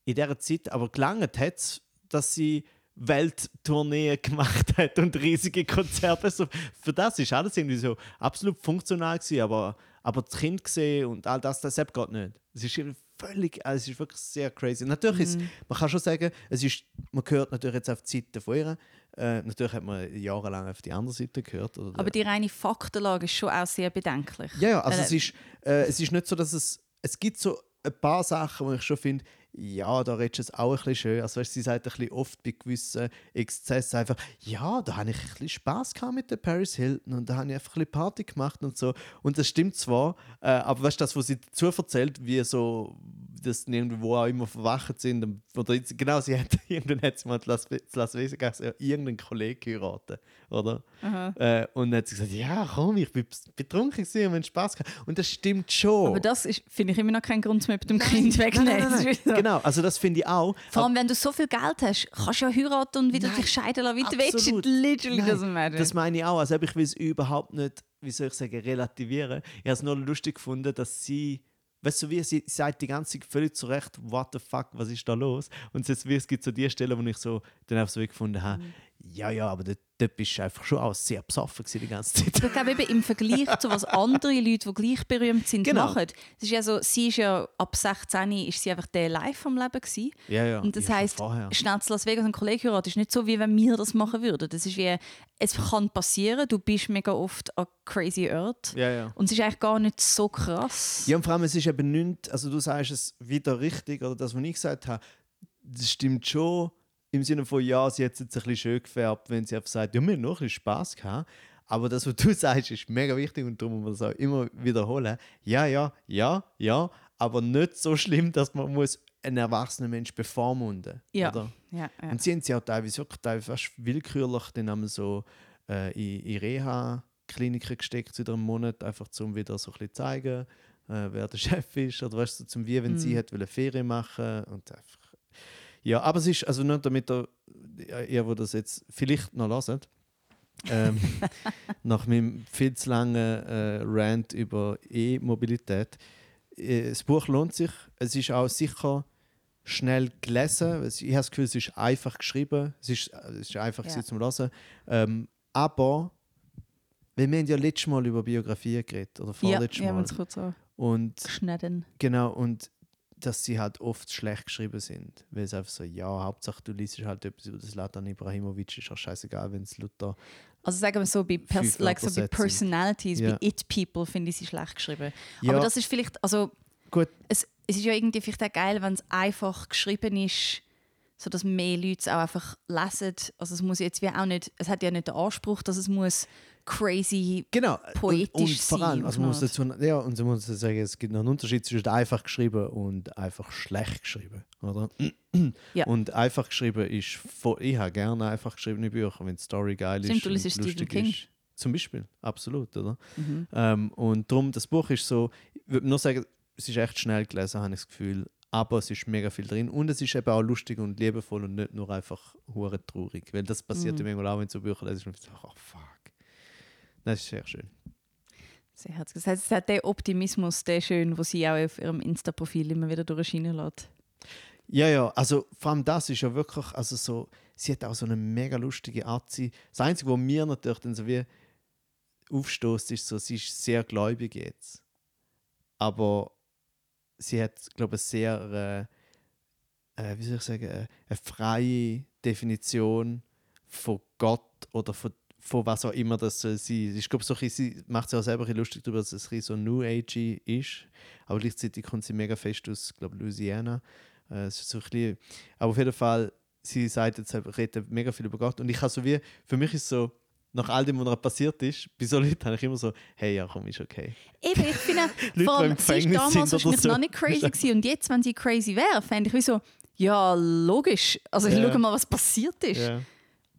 In dieser Zeit aber gelangt hat dass sie Welttourneen gemacht hat und riesige Konzerte. So, für das ist alles irgendwie so absolut funktional gewesen, aber, aber das Kind gesehen und all das, das geht nicht. Es ist völlig, also es ist wirklich sehr crazy. Natürlich ist, Mhm. man kann schon sagen, es ist, man hört natürlich jetzt auf die Seite von ihr. Äh, natürlich hat man jahrelang auf die andere Seite gehört. Oder Aber die reine Faktenlage ist schon auch sehr bedenklich. ja, ja, also Weil, es ist, äh, es ist nicht so, dass es, es gibt so ein paar Sachen, wo ich schon finde, ja, da redest du es auch ein bisschen schön. Also weißt, sie sagt ein bisschen oft bei gewissen Exzessen einfach, ja, da habe ich ein bisschen Spass gehabt mit der Paris Hilton und da habe ich einfach ein bisschen Party gemacht und so. Und das stimmt zwar, äh, aber weißt du, das, was sie dazu erzählt, wie so, dass sie irgendwo auch immer verwacht sind, oder genau, sie hat, irgendwann hat sie mal in Las, Vegas ja, irgendeinen Kollegen geheiratet, oder? Äh, und dann hat sie gesagt, ja komm, ich bin betrunken gewesen und wir haben Spass gehabt. Und das stimmt schon. Aber das finde ich immer noch kein Grund, mit dem Kind so. Genau, also das finde ich auch. Vor allem, wenn du so viel Geld hast, kannst du ja heiraten und wieder Nein, dich scheiden lassen, wie du willst. Literally Nein, doesn't matter. Das meine ich auch. Also ich will es überhaupt nicht, wie soll ich sagen, relativieren. Ich habe es nur lustig gefunden, dass sie, weißt du, wie sie sagt die ganze Zeit völlig zu Recht, what the fuck, was ist da los? Und es, wie, es gibt so die Stellen, wo ich so dann einfach so gefunden habe, Mhm. Ja, ja, aber dort, dort bist du einfach schon auch sehr besoffen die ganze Zeit. Ich glaube eben im Vergleich zu was andere Leute, die gleich berühmt sind, Genau. machen. Es ist ja so, sie ist ja ab 16 ist sie einfach der live am Leben gewesen. Ja, ja. Und das ja, heisst, zu Las Vegas Kollegen heiraten ist nicht so, wie wenn wir das machen würden. Das ist wie, es kann passieren, du bist mega oft an crazy Ort. Ja, ja. Und es ist eigentlich gar nicht so krass. Ja, und vor allem, es ist eben nicht, also du sagst es wieder richtig, oder das, was ich gesagt habe, das stimmt schon im Sinne von, ja, sie hat es jetzt ein bisschen schön gefärbt, wenn sie einfach sagt, ja, wir haben noch ein bisschen Spass gehabt. Aber das, was du sagst, ist mega wichtig und darum muss man das auch immer wiederholen. Ja, ja, ja, ja, aber nicht so schlimm, dass man muss einen erwachsenen Mensch bevormunden Ja. Oder? Ja, ja. Und sie haben sie auch teilweise wirklich teilweise fast willkürlich dann einmal so äh, in, in Reha-Kliniken gesteckt zu einem Monat, einfach um wieder so ein bisschen zeigen, äh, wer der Chef ist. Oder weißt du, zum wie wenn sie hat Ferien machen und einfach. Ja, aber es ist, also nur damit ihr, ihr, wo das jetzt vielleicht noch hört, ähm, nach meinem viel zu langen äh, Rant über E-Mobilität, äh, das Buch lohnt sich. Es ist auch sicher schnell gelesen. Es- Ich habe das Gefühl, es ist einfach geschrieben. Es ist, es ist einfach Ja. zum Lesen. Ähm, aber weil wir haben ja letztes Mal über Biografien geredet oder Ja, vorletztes ja, Mal. es kurz so Und geschnitten. genau und dass sie halt oft schlecht geschrieben sind, weil es einfach so ja Hauptsache du liest halt etwas über das Latan Ibrahimovic ist auch scheißegal, wenn es Luther Also sagen wir so, bei, Pers like so bei. Personalities, Ja. bei It-People finde ich sie schlecht geschrieben. Ja. Aber das ist vielleicht, also gut es, es ist ja irgendwie vielleicht auch geil, wenn es einfach geschrieben ist, sodass mehr Leute es auch einfach lesen. Also es muss jetzt wie auch nicht, es hat ja nicht den Anspruch, dass es muss crazy Genau. poetisch und, und vor allem, also man muss dazu, ja, und so muss ich sagen, es gibt noch einen Unterschied zwischen einfach geschrieben und einfach schlecht geschrieben, oder? Ja. Und einfach geschrieben ist, voll, ich habe gerne einfach geschriebene Bücher, wenn die Story geil Stimmt, ist du und liest Stephen lustig King. ist. Zum Beispiel, absolut, oder? Mhm. Ähm, und darum, das Buch ist so, ich würde nur sagen, es ist echt schnell gelesen, habe ich das Gefühl, aber es ist mega viel drin und es ist eben auch lustig und liebevoll und nicht nur einfach hure traurig, weil das passiert Mhm. manchmal auch, wenn du so Bücher lesest und du so, oh fuck. Das ist sehr schön. Sehr herzlich. Das heißt, es hat den Optimismus, der schön, wo sie auch auf ihrem Insta-Profil immer wieder durchscheinen lässt. Ja, ja, also vor allem das ist ja wirklich, also so, sie hat auch so eine mega lustige Art. Sie, das Einzige, was mir natürlich dann so wie aufstößt, ist so, sie ist sehr gläubig jetzt. Aber sie hat, glaube ich, sehr, äh, äh, wie soll ich sagen, äh, eine freie Definition von Gott oder von, von was auch immer das soll sein. Ich glaube, so ein bisschen- sie macht sich auch selber ein lustig darüber, dass es ein so New Age ist. Aber gleichzeitig kommt sie mega fest aus, glaube Louisiana. Äh, es ist so ein bisschen, aber auf jeden Fall, sie sagt jetzt, redet mega viel über Gott. Und ich habe so wie, für mich ist so, nach all dem, was ihr passiert ist, bei so Leuten habe ich immer so, hey, ja komm, ist okay. Eben, ich finde, die vor allem, sie ist damals wahrscheinlich so. noch nicht crazy gewesen. und jetzt, wenn sie crazy wäre, fände ich wie so, ja, logisch. Also Ja. schau mal, was passiert ist. Ja.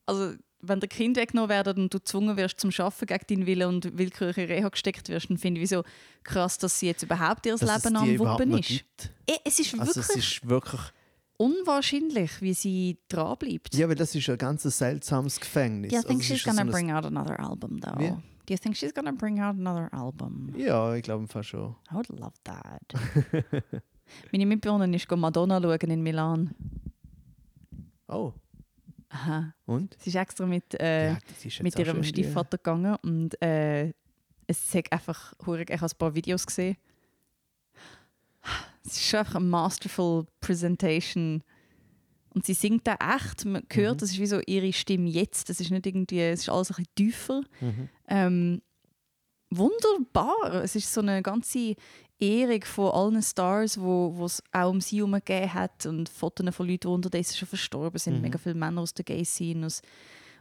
Also wenn der Kind weggenommen werden und du gezwungen wirst zum Arbeiten gegen deinen Willen und willkürlich in Reha gesteckt wirst, dann finde ich so krass, dass sie jetzt überhaupt ihr Dass Leben am Wuppen ist. Eh, Es ist Also es wirklich ist wirklich, unwahrscheinlich, wie sie dranbleibt. ja, weil das ist ein ganz seltsames Gefängnis. Do you think Also es she's so gonna ein- bring out another album though? Wie? Do you think she's gonna bring out another album? Ja, ich glaube fast schon. I would love that. Meine Mitbewohnerin ist Madonna schauen in Milan. Oh, Aha. Und? Sie ist extra mit, äh, Ja, ist mit ihrem Stiefvater gegangen und äh, es hat einfach, ich habe ein paar Videos gesehen. Es ist schon einfach eine masterful Presentation. Und sie singt da echt, man hört, Mhm. das ist wie so ihre Stimme jetzt, das ist nicht irgendwie, es ist alles ein bisschen tiefer. Mhm. Ähm, wunderbar. Es ist so eine ganze Ehrung von allen Stars, wo es auch um sie herum gegeben hat und Fotos von Leuten, die unterdessen schon verstorben sind. Mhm. Mega viele Männer aus der Gay-Scene, aus,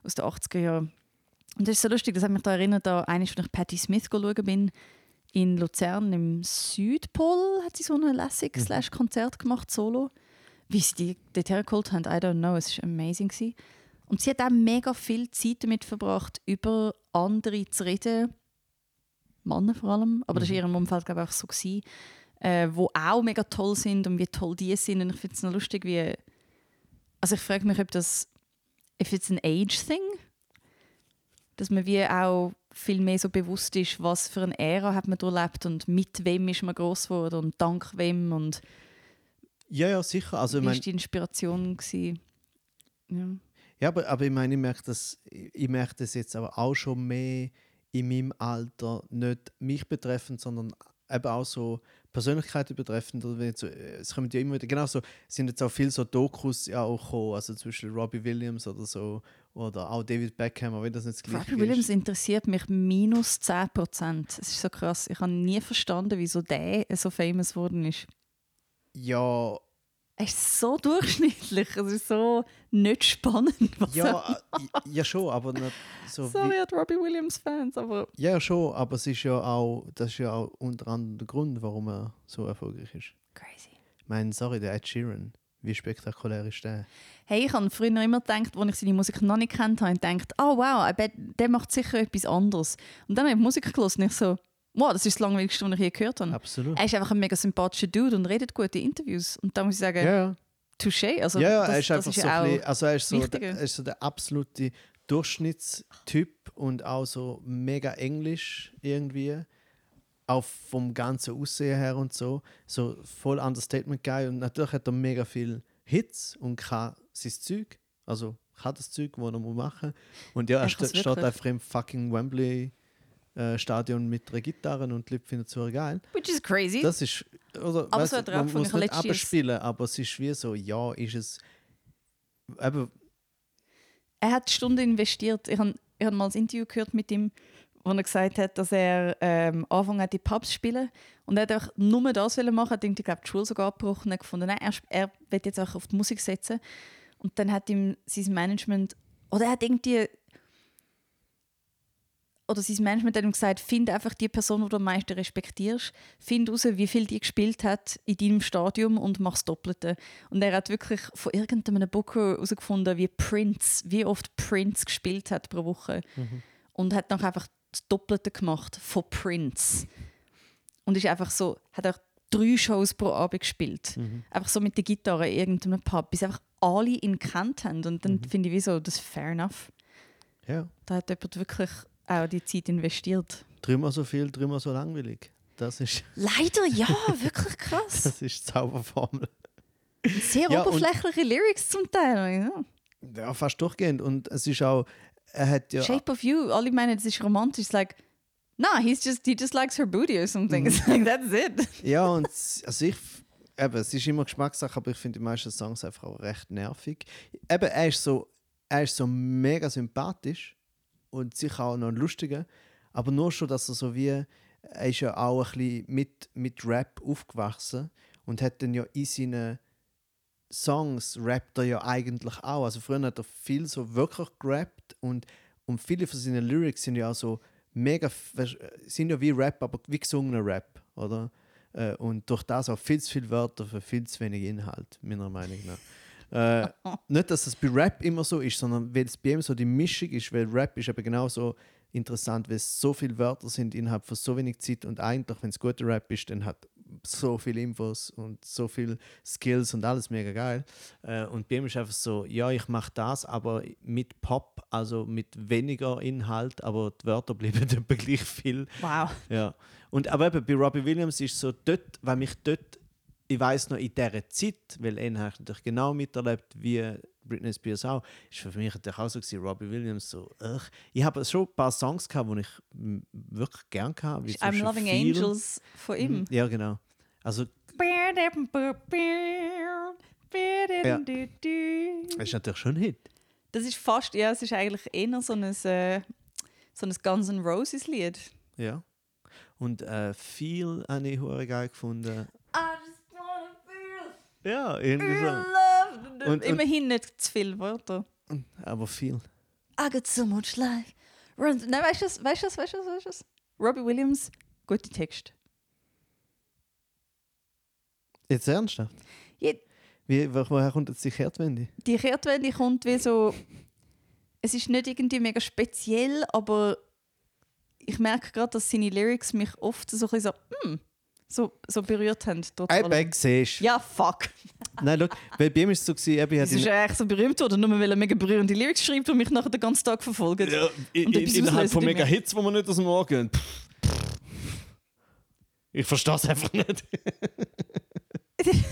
aus den 80er Jahren. Und das ist so lustig, das hat mich daran erinnert, da eines, als ich Patti Smith schauen bin, in Luzern im Südpol hat sie so ein Lässig-Konzert gemacht, solo. Wie sie die dort hergeholt haben, I don't know, es war amazing. Gewesen. Und sie hat auch mega viel Zeit damit verbracht, über andere zu reden. Männer vor allem, aber das war in ihrem Umfeld glaube ich auch so. Gewesen, äh, wo auch mega toll sind und wie toll die sind. Und ich finde es noch lustig, wie... Also ich frage mich, ob das... If it's an age thing? Dass man wie auch viel mehr so bewusst ist, was für eine Ära hat man durchlebt und mit wem ist man groß geworden und dank wem und Ja, ja, sicher. Also, wie ist die Inspiration gewesen? Ja. Ja, aber, aber ich meine, ich merke, das, ich merke das jetzt aber auch schon mehr in meinem Alter, nicht mich betreffend, sondern eben auch so Persönlichkeiten betreffend. Äh, es kommen ja immer wieder, genau so, sind jetzt auch viele so Dokus ja auch gekommen, also zum Beispiel Robbie Williams oder so, oder auch David Beckham, aber wenn das nicht das Gleiche Robbie Williams interessiert mich minus 10 Prozent. Es ist so krass. Ich habe nie verstanden, wieso der so famous geworden ist. Ja, Er ist so durchschnittlich. Es ist so nicht spannend. Was er ja, äh, ja schon, aber nicht so wie, Sorry an die Robbie Williams Fans, aber Ja, schon, aber es ist ja auch, das ist ja auch unter anderem der Grund, warum er so erfolgreich ist. crazy. Ich meine, sorry, der Ed Sheeran, wie spektakulär ist der? Hey, ich habe früher immer gedacht, als ich seine Musik noch nicht kennt habe, gedacht, oh wow, I bet, der macht sicher etwas anderes. Und dann habe ich Musik gelesen und ich so, wow, das ist das langweiligste, was ich je gehört habe. Absolut. Er ist einfach ein mega sympathischer Dude und redet gute Interviews. Und da muss ich sagen, Ja, ja. touché. Also, ja, ja, das, er ist einfach ist so, ein auch bisschen, also er ist so, der, er ist so der absolute Durchschnittstyp und auch so mega englisch irgendwie. Auch vom ganzen Aussehen her und so. So voll Understatement Guy und natürlich hat er mega viel Hits und kann sein Zeug, also kann das Zeug, das er muss machen Und ja, er, steht wirklich. einfach im fucking Wembley äh, Stadion mit einer Gitarre und die Leute finden es so geil. Which is crazy. Das ist, oder, Aber weißt so er man muss nicht abspielen, aber es ist wie so, ja, ist es, eben, er hat Stunden investiert. Ich habe hab mal ein Interview gehört mit ihm, wo er gesagt hat, dass er ähm, angefangen hat, in Pubs zu spielen. Und er hat auch nur das wollen machen, hat irgendwie, die Schule sogar abgebrochen und gefunden, nein, er, er will jetzt auch auf die Musik setzen. Und dann hat ihm sein Management, oder er hat irgendwie, oder sein Management hat ihm gesagt, find einfach die Person, die du am meisten respektierst, find raus, wie viel die gespielt hat in deinem Stadium und mach das Doppelte. Und er hat wirklich von irgendeinem Booker herausgefunden, wie Prince, wie oft Prince gespielt hat pro Woche. Und hat dann einfach das Doppelte gemacht von Prince. Und ist einfach so, hat auch drei Shows pro Abend gespielt. Einfach so mit der Gitarre in irgendeinem Pub, bis einfach alle ihn kennt haben. Und dann finde ich, wieso, das ist fair enough. ja, Da hat jemand wirklich auch die Zeit investiert. dreimal so viel, dreimal so langweilig. Das ist, Leider, ja, wirklich krass. das ist die Zauberformel. Sehr Ja, oberflächliche Lyrics zum Teil. Ja. Ja, fast durchgehend. Und es ist auch, er hat ja, Shape of You, alle meinen, das ist romantisch. It's like, nah, he's just, he just likes her booty or something. It's like, that's it. ja, und also ich, eben, es ist immer Geschmackssache, aber ich finde die meisten Songs einfach auch recht nervig. Eben, er ist so, er ist so mega sympathisch und sicher auch noch ein lustiger, aber nur schon, dass er so wie, er ist ja auch ein bisschen mit, mit Rap aufgewachsen und hat dann ja in seinen Songs rappt er ja eigentlich auch. Also früher hat er viel so wirklich gerappt und, und viele von seinen Lyrics sind ja auch so mega, sind ja wie Rap, aber wie gesungener Rap, oder? Äh, Und durch das auch viel zu viele Wörter für viel zu wenig Inhalt, meiner Meinung nach. Äh, nicht, dass es bei Rap immer so ist, sondern weil es bei ihm so die Mischung ist, weil Rap ist eben genauso interessant, weil es so viele Wörter sind innerhalb von so wenig Zeit und eigentlich, wenn es guter Rap ist, dann hat so viele Infos und so viele Skills und alles mega geil. Äh, und bei ihm ist einfach so, ja, ich mache das, aber mit Pop, also mit weniger Inhalt, aber die Wörter bleiben etwa gleich viel. Wow. Ja. Und aber eben bei Robbie Williams ist so dort, weil mich dort, ich weiß noch in dieser Zeit, weil er habe ich natürlich genau miterlebt, wie Britney Spears auch, ist für mich natürlich auch so gewesen, Robbie Williams so, ugh. Ich habe schon ein paar Songs gehabt, die ich wirklich gern hatte. wie I'm Loving Feel. Angels von ihm. Mhm. Ja, genau. Also, das ist natürlich schon ein Hit. Das ist fast, ja, es ist eigentlich eher so ein, äh, so ein Guns N' Roses Lied. Ja. Und äh, Feel habe ich geil gefunden. Ja, irgendwie so. Und- und- Immerhin nicht zu viele Wörter. Aber viel. I got so much life. Run. Nein, weißt du was? Weißt du was? Weißt du was? Weißt du was? Robbie Williams, guter Text. Jetzt ernsthaft? Je- Wie, wo- woher kommt jetzt die Kehrtwende? Die Kehrtwende kommt wie so. Es ist nicht irgendwie mega speziell, aber ich merke gerade, dass seine Lyrics mich oft so, ein bisschen so, hm, so, so berührt haben. Eben, siehst Ja, fuck. Nein, schau, weil bei ihm war es so, gewesen, eben, hatte ist ja echt so berühmt worden, nur weil er mega berührende Lyrics schreibt und mich nachher den ganzen Tag verfolgt. Ja, in, innerhalb von mega. Hits, die man nicht aus dem Ohr gehen. Ich verstehe es einfach nicht.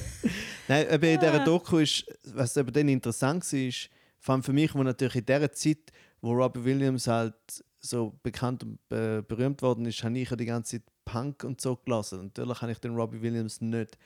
Nein, eben in dieser Doku ist, was eben dann interessant war, ist, vor allem für mich, wo natürlich in dieser Zeit, wo Robbie Williams halt so bekannt und äh, berühmt worden ist, habe ich ja die ganze Zeit Punk und so gelassen. Natürlich habe ich den Robbie Williams nicht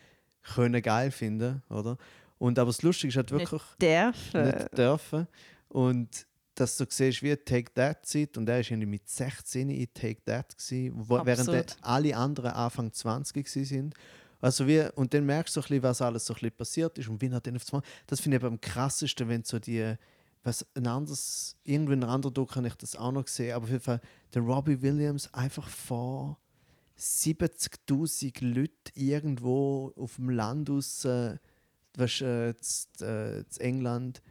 können geil finden, oder? Und aber das Lustige ist halt Nicht wirklich Dürfen. nicht dürfen. Und dass du siehst, wie Take That Zeit, und er irgendwie mit 16 in Take That, gewesen, wo, während alle anderen Anfang 20 sind. Also wie, und dann merkst du so ein bisschen, was alles so ein bisschen passiert ist und wie er dann auf einmal, das finde ich aber am krassesten, wenn so die, was ein anderes, irgendwie ein anderer Druck kann ich das auch noch sehen, aber auf jeden Fall der Robbie Williams einfach vor 70'000 Leute irgendwo auf dem Land aus, äh, weißt, äh, z, äh, z England,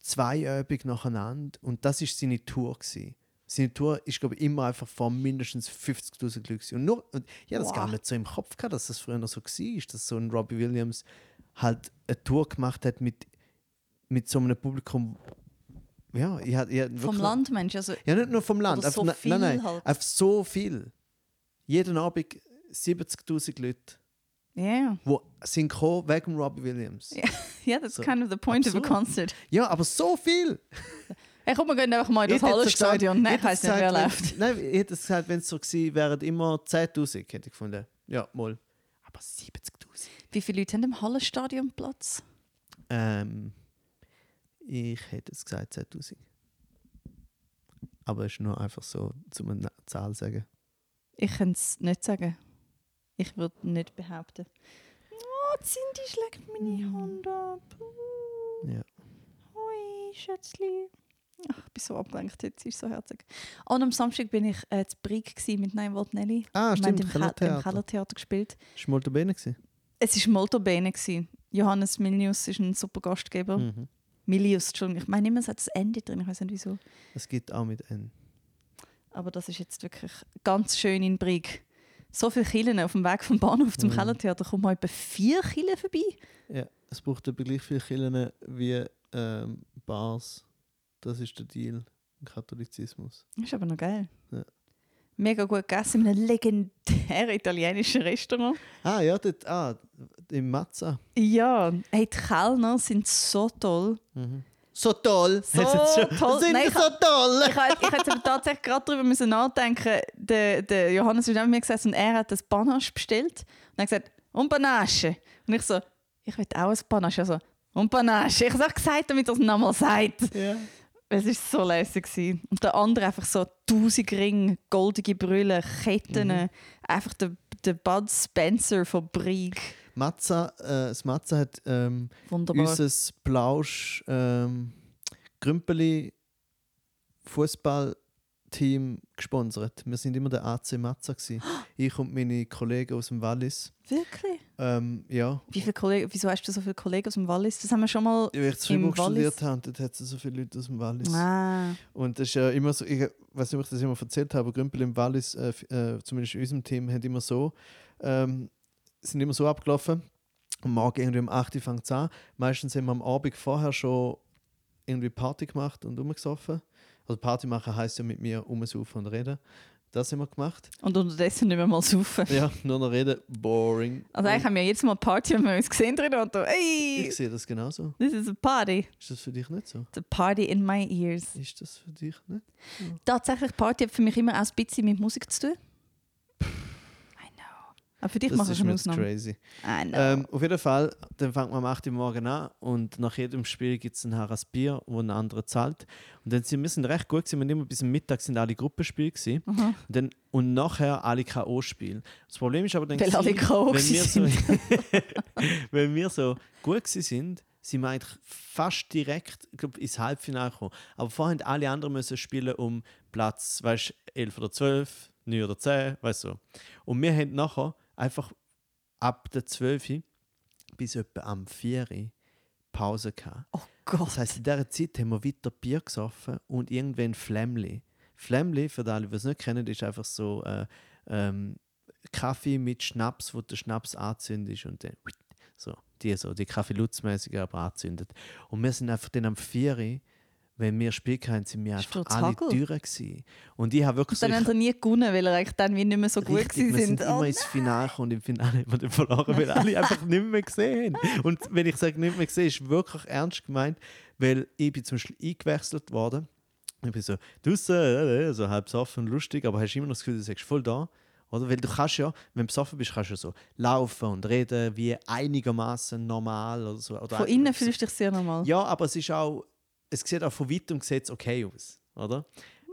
zweiöbig nacheinander und das ist seine Tour gewesen. Seine Tour ist glaube ich immer einfach vor mindestens 50'000 Leuten und nur und ich habe das Wow. gar nicht so im Kopf gehabt, dass das früher noch so war, dass so ein Robbie Williams halt eine Tour gemacht hat mit, mit so einem Publikum ja, ich hatte, ich Vom wirklich- Land, Mensch. Also, ja, nicht nur vom Land. Oder so auf, viel nein, nein, halt. auf so viel. Jeden Abend 70.000 Leute, yeah. die sind gekommen wegen Robbie Williams. Ja. Yeah, that's So, kind of the point of a absurd. concert. Ja, aber so viel! Hey, komm, wir gehen einfach mal in das Hallenstadion. Nein, ich weiß hätte nicht, wer läuft. Nein, ich hätte es gesagt, wenn es so gewesen wären, immer 10.000, hätte ich gefunden. Ja, mal. Aber 70.000. Wie viele Leute haben im Hallenstadion Platz? Ähm, ich hätte es gesagt 10.000. Aber es ist nur einfach so, zum eine Zahl sagen. Ich kann es nicht sagen. Ich würde nicht behaupten. Oh, die Cindy schlägt meine Hand ab. Uh, Ja. Hoi, Schätzli. Ach, ich bin so abgelenkt jetzt, ist so herzig. Und am Samstag bin ich äh, zu Brig mit Nein Wort Nelly. Ah, stimmt, im, Ke- im Kellertheater. Kellertheater gespielt. War molto bene. gewesen. Es war molto bene. Johannes Milius ist ein super Gastgeber. Mhm. Milius, Entschuldigung. Ich meine immer, es hat das Ende drin. Ich weiß nicht wieso. Es gibt auch mit N. Aber das ist jetzt wirklich ganz schön in Brig. So viele Killen auf dem Weg vom Bahnhof zum Mhm. Kellertheater kommen mal etwa vier Killen vorbei. Ja, es braucht etwa gleich viele Kirchen wie ähm, Bars. Das ist der Deal im Katholizismus. Ist aber noch geil. Ja. Mega gut gegessen in einem legendären italienischen Restaurant. Ah, ja, dort, ah, im Mazza. Ja, hey, die Kellner sind so toll. So toll! So Hat toll. Sind Nein, ich so toll! Ich hätte ich hätte tatsächlich gerade darüber müssen nachdenken. Der, der Johannes ist neben mir gesessen und er hat das Panache bestellt. Und er hat gesagt, und Panache. Und ich so, ich will auch ein Panache. Also, und Panache. Ich habe es auch gesagt, damit er es nochmal sagt. Ja. Es war so lässig. gewesen. Und der andere einfach so tausend Ringe, goldige Brüllen, Ketten. Mhm. Einfach der, der Bud Spencer von Brig. Mazza, äh, das Mazza hat ähm, unser Plausch ähm, Grümpeli Fußballteam gesponsert. Wir sind immer der AC Mazza gewesen. Ich und meine Kollegen aus dem Wallis. Wirklich? Ähm, ja, Wie viele Kollegen, wieso hast du so viele Kollegen aus dem Wallis? Das haben wir schon mal. weil ich in studiert habe, dort hat es so viele Leute aus dem Wallis. Ah. Und das ist ja immer so, ich weiß nicht, ob ich das immer erzählt habe, aber Grümpel im Wallis, äh, äh, zumindest in unserem Team, haben immer so, ähm, sind immer so abgelaufen. Am Morgen irgendwie um 8 Uhr fängt es an. Meistens haben wir am Abend vorher schon irgendwie Party gemacht und rumgesoffen. Also Party machen heisst ja mit mir rumsaufen und reden. Das haben wir gemacht. Und unterdessen nicht mehr mal saufen. Ja, nur noch reden, boring. Also eigentlich haben wir jedes Mal Party, wenn wir uns gesehen drin und so, ich hey, sehe das genauso. this is a party. Ist das für dich nicht so? A party in my ears. Ist das für dich nicht? Tatsächlich, Party hat für mich immer auch ein bisschen mit Musik zu tun. Aber für dich Das mache ich eine Ausnahme. crazy. Ähm, auf jeden Fall, dann fängt man um 8 Uhr morgen an und nach jedem Spiel gibt es ein Harras Bier, wo ein anderer zahlt. Und dann sind wir sind recht gut gewesen, wir immer bis zum Mittag sind alle Gruppenspiele gewesen. Aha. Und, dann, und nachher alle K.O.-Spiele. Das Problem ist aber dann, gewesen, wenn wir so, wenn wir so gut sind, sind wir eigentlich fast direkt ich glaub, ins Halbfinale gekommen. Aber vorher haben alle anderen müssen spielen um Platz, weißt 11 oder 12, 9 oder 10, weißt du. Und wir haben nachher einfach ab der 12 bis etwa am 4 Pause gehabt. Oh Gott. Das heisst, in dieser Zeit haben wir weiter Bier gesoffen und irgendwann Flämmli. Flämmli, für alle, die es nicht kennen, ist einfach so äh, ähm, Kaffee mit Schnaps, wo der Schnaps anzündet und dann so, die so, die Kaffee lutzmäßig aber anzündet. Und wir sind einfach dann am 4 wenn wir Spiel hatten, sind wir einfach alle. Türen gewesen. Und ich habe wirklich Dann so, haben sie nie gewonnen, weil eigentlich dann wie nicht mehr so gut Richtig, wir sind. sind immer Oh, ins Finale gekommen und im Finale haben wir dann verloren, weil alle einfach nicht mehr gesehen haben. Und wenn ich sage nicht mehr gesehen, ist wirklich ernst gemeint, weil ich bin zum Beispiel eingewechselt worden. Ich bin so, draussen, äh, äh, so halb besoffen und lustig, aber hast immer noch das Gefühl, du sagst voll da. Oder? Weil du kannst ja, wenn du besoffen bist, kannst du so laufen und reden wie einigermaßen normal oder so. Oder Von innen fühlst du dich sehr normal. ja, aber es ist auch, es sieht auch von weitem sieht's okay aus, oder?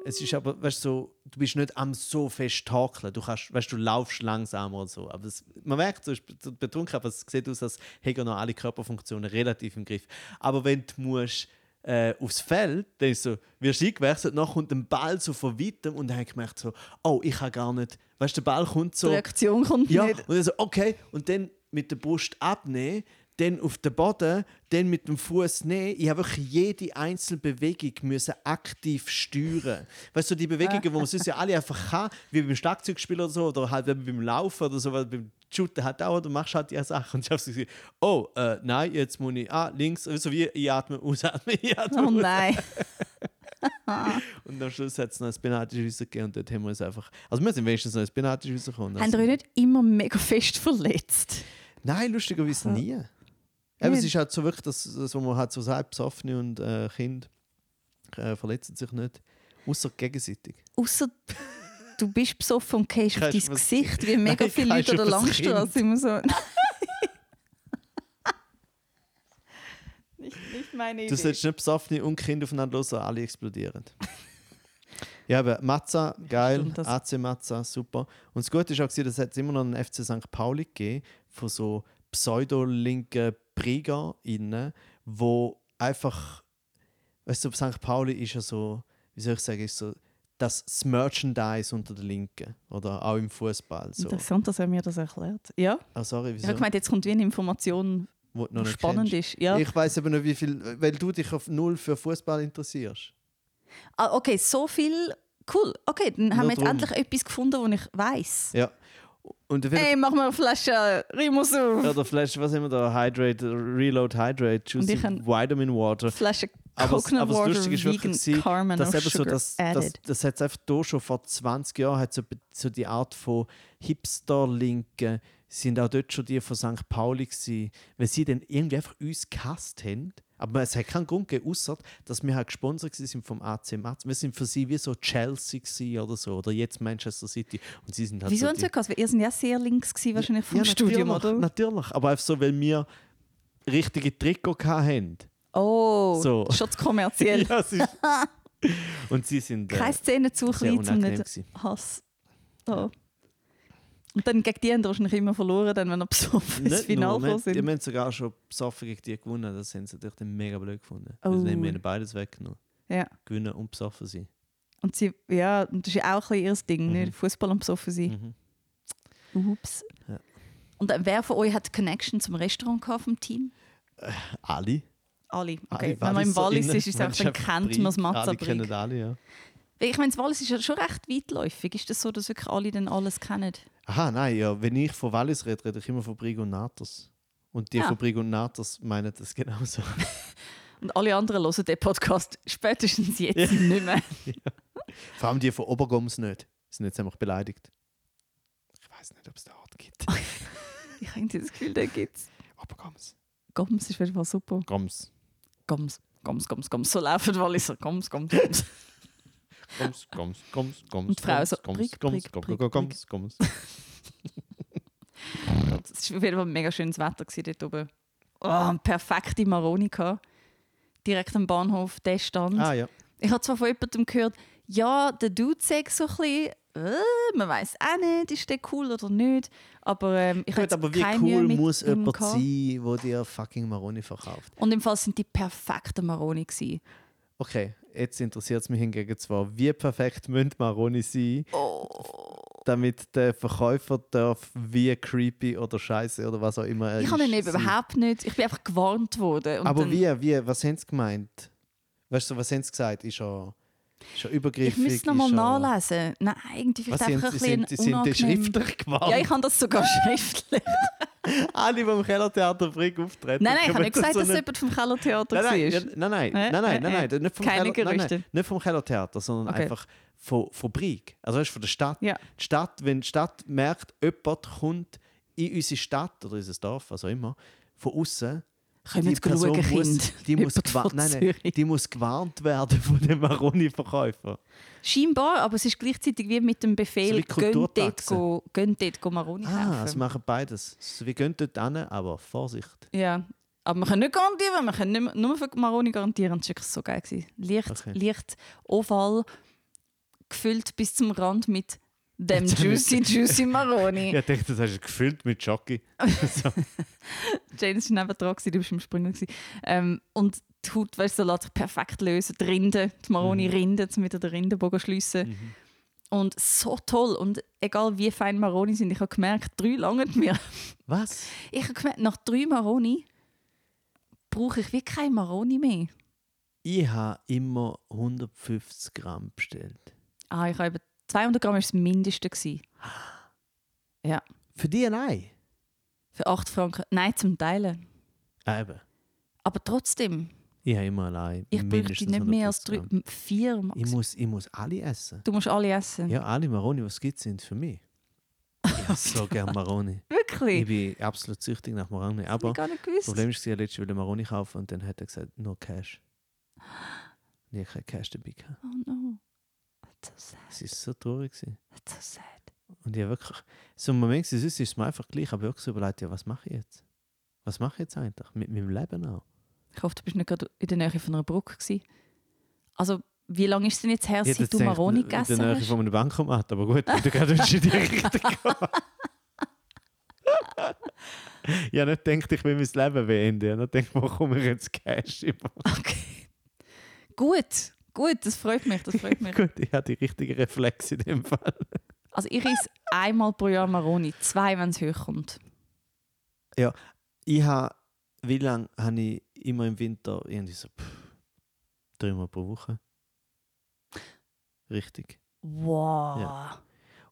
Es ist aber, weißt du, so, du bist nicht am so fest takeln. Du kannst, weißt du, laufst langsamer und so. Aber es, man merkt, du bist betrunken, aber es sieht aus, als hätte noch alle Körperfunktionen relativ im Griff. Aber wenn du musst, äh, aufs Feld, dann ist so, wirst du eingewechselt, dann kommt ein Ball so von weitem und dann habe ich gemerkt so, oh, ich habe gar nicht, weißt du, der Ball kommt so. Die Reaktion kommt Ja, nicht. und dann so, okay, und dann mit der Brust abnehmen, dann auf den Boden, dann mit dem Fuß nehmen. Ich habe wirklich jede einzelne Bewegung müssen aktiv steuern. Weißt du, die Bewegungen, die man sonst ja alle einfach kann, wie beim Schlagzeugspiel oder so, oder halt beim Laufen oder so, weil beim Shooten halt auch, du machst halt die Sachen. Und ich habe so gesagt, oh, äh, nein, jetzt muss ich, ah, links, so wie ich atme, ausatmen, ich atme. Oh nein. Und am Schluss hat es noch ein Penalty gegeben und dort haben wir uns einfach, also wir sind wenigstens noch ein Penalty rausgekommen. Haben ihr euch nicht immer mega fest verletzt? Nein, lustigerweise nie. Eben, es ist halt so wirklich, dass, dass wo man halt so halb besoffene und äh, Kind äh, verletzen sich nicht, außer gegenseitig. Außer du bist besoffen und gehst auf dein. Gesicht, wie mega Nein, viele kein Leute an der Langstraße immer so. nicht, nicht meine Idee. Du solltest nicht besoffene und Kinder aufeinander los, alle explodieren. ja, aber Mazza, geil, das? AC Mazza, super. Und das Gute ist auch, dass es immer noch einen FC St. Pauli gegeben von so pseudo-linken PrigaInnen, wo einfach, weißt du, St. Pauli ist ja so, wie soll ich sagen, ist so das das Merchandise unter den Linken oder auch im Fußball. So. Interessant, dass er mir das erklärt. Ja, Ah, sorry, ich wieso? habe gemeint, jetzt kommt wie eine Information, Wo die spannend kennst. ist. Ja. Ich weiß aber nicht, wie viel, weil du dich auf null für Fußball interessierst. Ah, okay, so viel. Cool. Okay, dann haben Nur wir jetzt drum. endlich etwas gefunden, was ich weiß. Ja. Und Hey, mach mal eine Flasche Rimus auf. Ja, der Flash, was immer da? Hydrate, Reload Hydrate, Juicy Vitamin Water. Flasche Aber, Coconut aber das Water Lustige ist wirklich, Carmen dass eben so, das, das, das hat es einfach da schon vor 20 Jahren, hat so, so die Art von Hipster-Linken, sind auch dort schon die von St. Pauli gewesen, weil sie dann irgendwie einfach uns gehasst haben. Aber es hat keinen Grund gegeben, außer dass wir halt gesponsert sind vom AC Mats. Wir sind für sie wie so Chelsea oder so, oder jetzt Manchester City. Und sie sind halt Wieso so haben die- sie? Weil ihr seid ja sehr links gewesen, wahrscheinlich vom ja, Studium, natürlich, oder? Natürlich, aber einfach so, weil wir richtige Trikot hatten. Oh, So. schon zu kommerziell. Ja, ist Und sie sind äh, Keine Szene zu klein, um nicht. Hass. Oh. Und dann gegen die haben wahrscheinlich immer verloren, dann, wenn er besoffen ins Finale wir, gekommen die sind. haben sogar schon besoffen gegen die gewonnen. Das haben sie natürlich mega blöd gefunden. Oh. Also haben wir ihnen beides weggenommen. Ja. Gewinnen und besoffen sein. Und sie, ja, und das ist ja auch ein ihr Ding, Mhm. nicht? Fußball und besoffen sein. Mhm. Ups. Ja. Und äh, wer von euch hat Connection zum Restaurant gehabt vom Team? Alle. Alle. alle Okay. Wenn man im Wallis WalliserInnen. ist, ist es dann kennt man das Brie. Alle kennen alle, ja. Ich meine, das Wallis ist ja schon recht weitläufig. Ist das so, dass wirklich alle dann alles kennen? Aha, nein, ja. Wenn ich von Wallis rede, rede ich immer von Brigo und die Ja. von Brigo und Natas meinen das genauso. Und alle anderen hören den Podcast spätestens jetzt nicht mehr. Vor allem die von Obergoms nicht. Die sind jetzt einfach beleidigt. Ich weiß nicht, ob es den Ort gibt. Ich habe das Gefühl, den gibt es. Obergoms. Goms ist auf jeden Fall super. Goms. Goms, Goms, Goms, Goms. So laufen Walliser. Goms, Goms, Goms. Goms, Goms, Goms, Goms. Und die Frau so, prick, Goms, Goms, Goms. Es war auf jeden Fall ein mega schönes Wetter dort oben. Oh, perfekte Maroni gehabt. Direkt am Bahnhof, der stand. Ah ja. Ich habe zwar von jemandem gehört, ja, der Dude sagt so ein bisschen, äh, man weiß auch nicht, ist der cool oder nicht. Aber ähm, ich Gut, aber wie cool muss jemand sein, der dir fucking Maroni verkauft? Und im Fall sind die perfekten Maroni gewesen. Okay, jetzt interessiert es mich hingegen zwar, wie perfekt müssen Maroni sein, Oh. damit der Verkäufer darf wie creepy oder scheiße oder was auch immer er Ich ist. habe ihn eben überhaupt nicht. Ich bin einfach gewarnt worden. Aber wie, wie, was haben sie gemeint? Weißt du, was haben sie gesagt? Ist er, ist er übergriffig? Ich müsste noch mal Ist er- nachlesen. Nein, eigentlich Was vielleicht sind, einfach ein sind, bisschen sie sind die schriftlich gewarnt. Ja, ich habe das sogar schriftlich. Alle, die im Kellertheater Frick auftreten. Nein, nein, ich habe nicht gesagt, so dass jemand vom Kellertheater Nein, nein, war. nein, nein, nein, nein, äh, nein, nein, nicht vom keine Keller, nein, Gerüchte. nein, nicht vom Kellertheater, sondern Okay. einfach von, von Brieg. Also weißt, von der Stadt. Ja. Die Stadt. Wenn die Stadt merkt, jemand kommt in unsere Stadt oder unser Dorf, was auch immer, von außen, Können wir Person schauen, muss, die, muss nein, nein, die muss gewarnt werden von dem Maroni-Verkäufer. Scheinbar, aber es ist gleichzeitig wie mit dem So Befehl, gehen dort, go, gehen dort go Maroni kaufen. Ah, sie machen beides. So, wir gehen dort hin, aber Vorsicht. Ja, aber wir können nicht garantieren, wir können nicht nur für Maroni garantieren. Das war wirklich so geil. Gewesen. Leicht, Okay. leicht oval, gefüllt bis zum Rand mit dem Mit juicy, juicy Maroni. Ich dachte, das hast du gefüllt mit Jockey. so. James war neben dran, du bist im gewesen. Ähm, und die Haut weißt, so lässt sich perfekt lösen. Die Rinde, die Maroni-Rinde, um wieder den Rindenbogen schliessen. Mhm. Und so toll. Und egal wie fein Maroni sind, ich habe gemerkt, drei langen mir. Was? Ich habe gemerkt, nach drei Maroni brauche ich wie kein Maroni mehr. Ich habe immer 150 Gramm bestellt. Ah, ich habe 200 Gramm war das Mindeste. Gewesen. Ja, Für die allein? für 8 Franken. Nein, zum Teilen. Eben. Aber trotzdem, Ich habe immer allein. ich bräuchte nicht mehr als 150 drei, vier Ich Max. muss, ich muss alle essen. Du musst alle essen. Ja, alle Maroni, die es gibt, sind für mich. Ich habe so gerne Maroni. Ich Wirklich? bin absolut süchtig nach Maroni. Das Aber habe ich das gewusst. Problem ist, ich wollte letztens Maroni kaufen und dann hat er gesagt, nur Cash. Und ich habe kein Cash dabei gehabt. Oh no. So. Es war so traurig. Gewesen. So sad. Und ich habe wirklich, so im Moment, sonst ist es mir einfach gleich, aber wirklich so überlegt, ja, was mache ich jetzt? Was mache ich jetzt eigentlich? Mit meinem Leben auch? Ich hoffe, du bist nicht gerade in der Nähe von einer Brücke. Gewesen. Also, wie lange ist es denn jetzt her, seit du jetzt gedacht, Maroni In gegessen der Nähe hast? von einem Bankomat, aber gut, du gerade in die Richtung gehen. Ich habe nicht gedacht, ich will mein Leben beenden. Ich habe nicht gedacht, wo komme ich jetzt Cash über? Okay. Gut, gut, das freut mich, das freut mich. Gut, ich habe die richtigen Reflexe in dem Fall. Also ich esse einmal pro Jahr Maroni, zwei, wenn es hochkommt. Ich habe, wie lange habe ich immer im Winter irgendwie so pff, dreimal pro Woche? Richtig. Wow. Ja.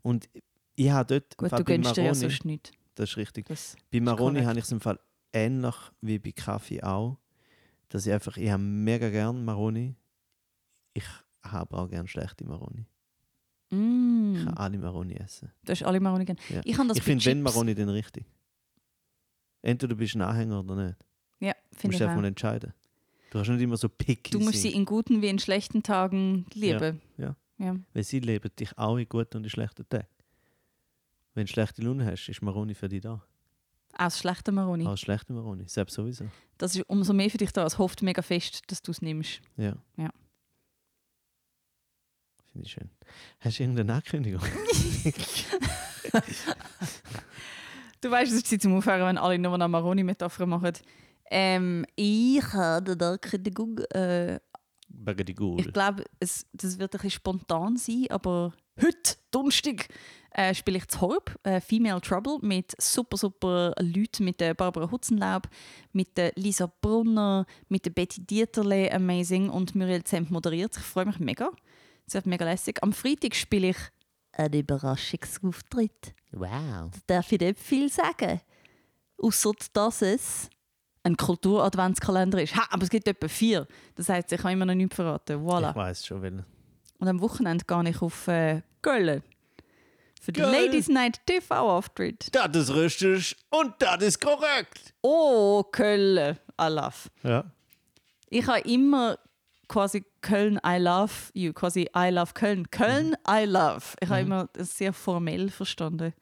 Und ich habe dort, Gut, du bei gönnst dir ja sonst nichts. das ist richtig. Das, Bei Maroni habe ich es im Fall ähnlich wie bei Kaffee auch, dass ich einfach, ich habe mega gern Maroni. Ich habe auch gern schlechte Maroni. Ich mm, kann alle Maroni essen. du hast alle Maroni gerne. Ja. Ich, ich finde, wenn. Maroni, dann richtig. Entweder du bist ein Anhänger oder nicht. Ja, Du finde musst ich einfach mal entscheiden. Du kannst nicht immer so picky Du musst sein. sie in guten wie in schlechten Tagen lieben. ja. ja. Weil sie leben dich auch in guten und in schlechten Tagen. Wenn du schlechte Laune hast, ist Maroni für dich da. Aus schlechten Maroni. Auch schlechte Maroni, selbst sowieso. Das ist umso mehr für dich da. Es hofft mega fest, dass du es nimmst. Ja. Ja. Finde ich schön. Hast du irgendeine Ankündigung? Du weißt, es ist Zeit zum Aufhören, wenn alle nur noch Maroni-Metaphern machen. Ähm, ich habe eine Ankündigung. Äh, ich glaube, es, das wird ein bisschen spontan sein, aber heute, Donnerstag, äh, spiele ich zu Horb, äh, Female Trouble, mit super, super Leuten, mit der Barbara Hutzenlaub, mit der Lisa Brunner, mit der Betty Dieterle, amazing, und Muriel Zemp moderiert. Ich freue mich mega. Es wird mega lässig. Am Freitag spiele ich einen Überraschungsauftritt. Wow. Da darf ich nicht viel sagen. Außer dass es ein Kultur-Adventskalender ist. Ha, aber es gibt etwa vier. Das heißt, ich kann immer noch nichts verraten. Ich Voilà. weiß schon, welchen. Und am Wochenende gehe ich auf äh, Köln. Für Köln. Ladies Night TV-Auftritt. Das ist richtig und das ist korrekt. Oh, Köln. I love. Ja. Ich habe immer quasi Köln, I love you. Quasi I love Köln. Köln, I love. Ich habe immer das sehr formell verstanden.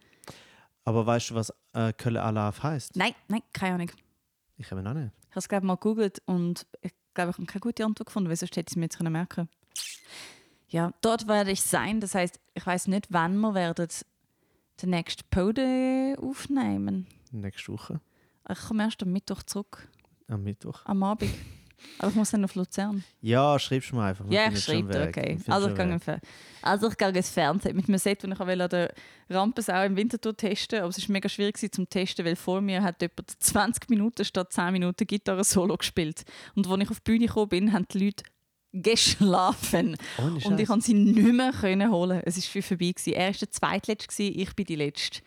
Aber weißt du, was äh, Köln Alaf heißt? Nein, nein, keine Ahnung. Ich habe auch nicht. Ich habe es glaube mal gegoogelt und ich glaube, ich habe keine gute Antwort gefunden, weil sonst hätte ich es mir jetzt merken Ja, dort werde ich sein. Das heißt, ich weiß nicht, wann wir werden den nächsten Pode aufnehmen. Nächste Woche, Ich komme erst am Mittwoch zurück, am Mittwoch. am Abend. Aber ich muss dann auf Luzern. Ja, schreibst du mir einfach. Ja, ich schreibe dir, okay. Also ich, gehe Fer- also ich gehe ins Fernsehen mit einem Set, das ich an der Rampensau im Winterthur testen Aber es war mega schwierig zum Testen, weil vor mir hat jemand 20 Minuten statt 10 Minuten Gitarre-Solo gespielt. Und als ich auf die Bühne gekommen bin, haben die Leute geschlafen. Ohne Und ich konnte sie nicht mehr können holen. Es war viel vorbei. Gewesen. Er war der Zweitletzte, ich bin die Letzte.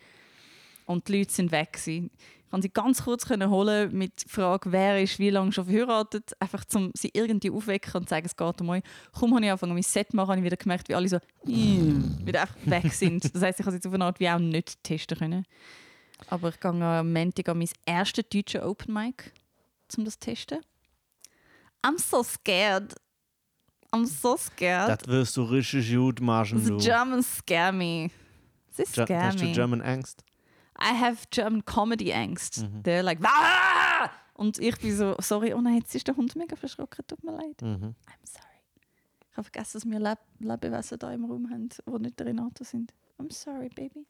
Und die Leute sind weg. Gewesen. Konnte sie ganz kurz können holen mit der Frage, wer ist wie lange schon verheiratet. Einfach um sie irgendwie aufwecken und sagen, es geht um euch. Kaum habe ich angefangen, mein Set zu machen, habe ich wieder gemerkt, wie alle so mm, wieder einfach weg sind. Das heisst, ich habe sie jetzt auf eine Art wie auch nicht testen können. Aber ich gehe am Montag an mein erstes deutsches Open Mic, um das zu testen. I'm so scared. I'm so scared. Das wirst du richtig gut machen, The du. Germans scare me. Sie scare Hast du me. German Angst? I have German comedy angst. Mhm. They're like, "Ah!" Und ich bin so, sorry, oh nein, jetzt ist der Hund mega verschrocken, tut mir leid. Mhm. I'm sorry. Ich habe vergessen, dass wir Leb Lebewesen da im Raum haben, die nicht der Renato sind. I'm sorry, Baby.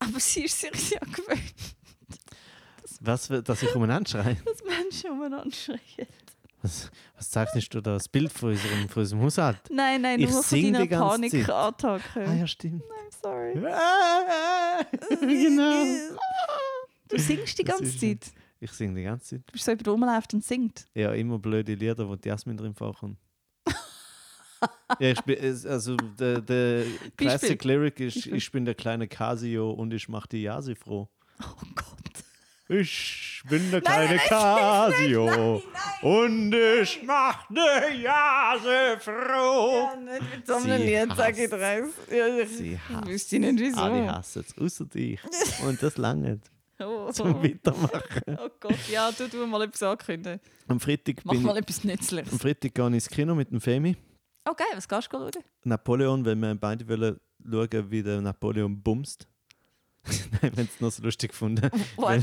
Aber sie ist sich ja gewöhnt, Was, dass ich umeinander schreie? dass Menschen umeinander schreien. Was, was zeichnest du da? Das Bild von unserem, von unserem Haushalt? Nein, nein, Ich nur von deiner die ganze Zeit. Panikattacke. Ah ja, stimmt. I'm sorry. genau. Du singst die ganze ist- Zeit. Ich singe die ganze Zeit. Du bist so der rumläuft und singt. Ja, immer blöde Lieder, wo die Jasmin drin vorkommt. ja, ich bin, also der, der Classic Lyric ist, ich bin der kleine Casio und ich mach die Jasi froh. Oh Gott. Ich bin der kleine Casio und ich mach die Jasi froh. nicht mit so einem Sie Lied, sag ich draus. Ja, Sie ich hasst wüsste nicht wieso. Alle hassen es, außer dich. Und das lange Oh, zum Weitermachen. oh Gott, ja, du, du mal etwas ankündigen. Am Freitag, Mach bin, mal etwas Nützliches. am Freitag gehe ich ins Kino mit dem Femi. Oh geil, was gehst du schauen? Napoleon, weil wir beide wollen schauen, wie der Napoleon bumst. Nein, haben es noch so lustig gefunden. Weil,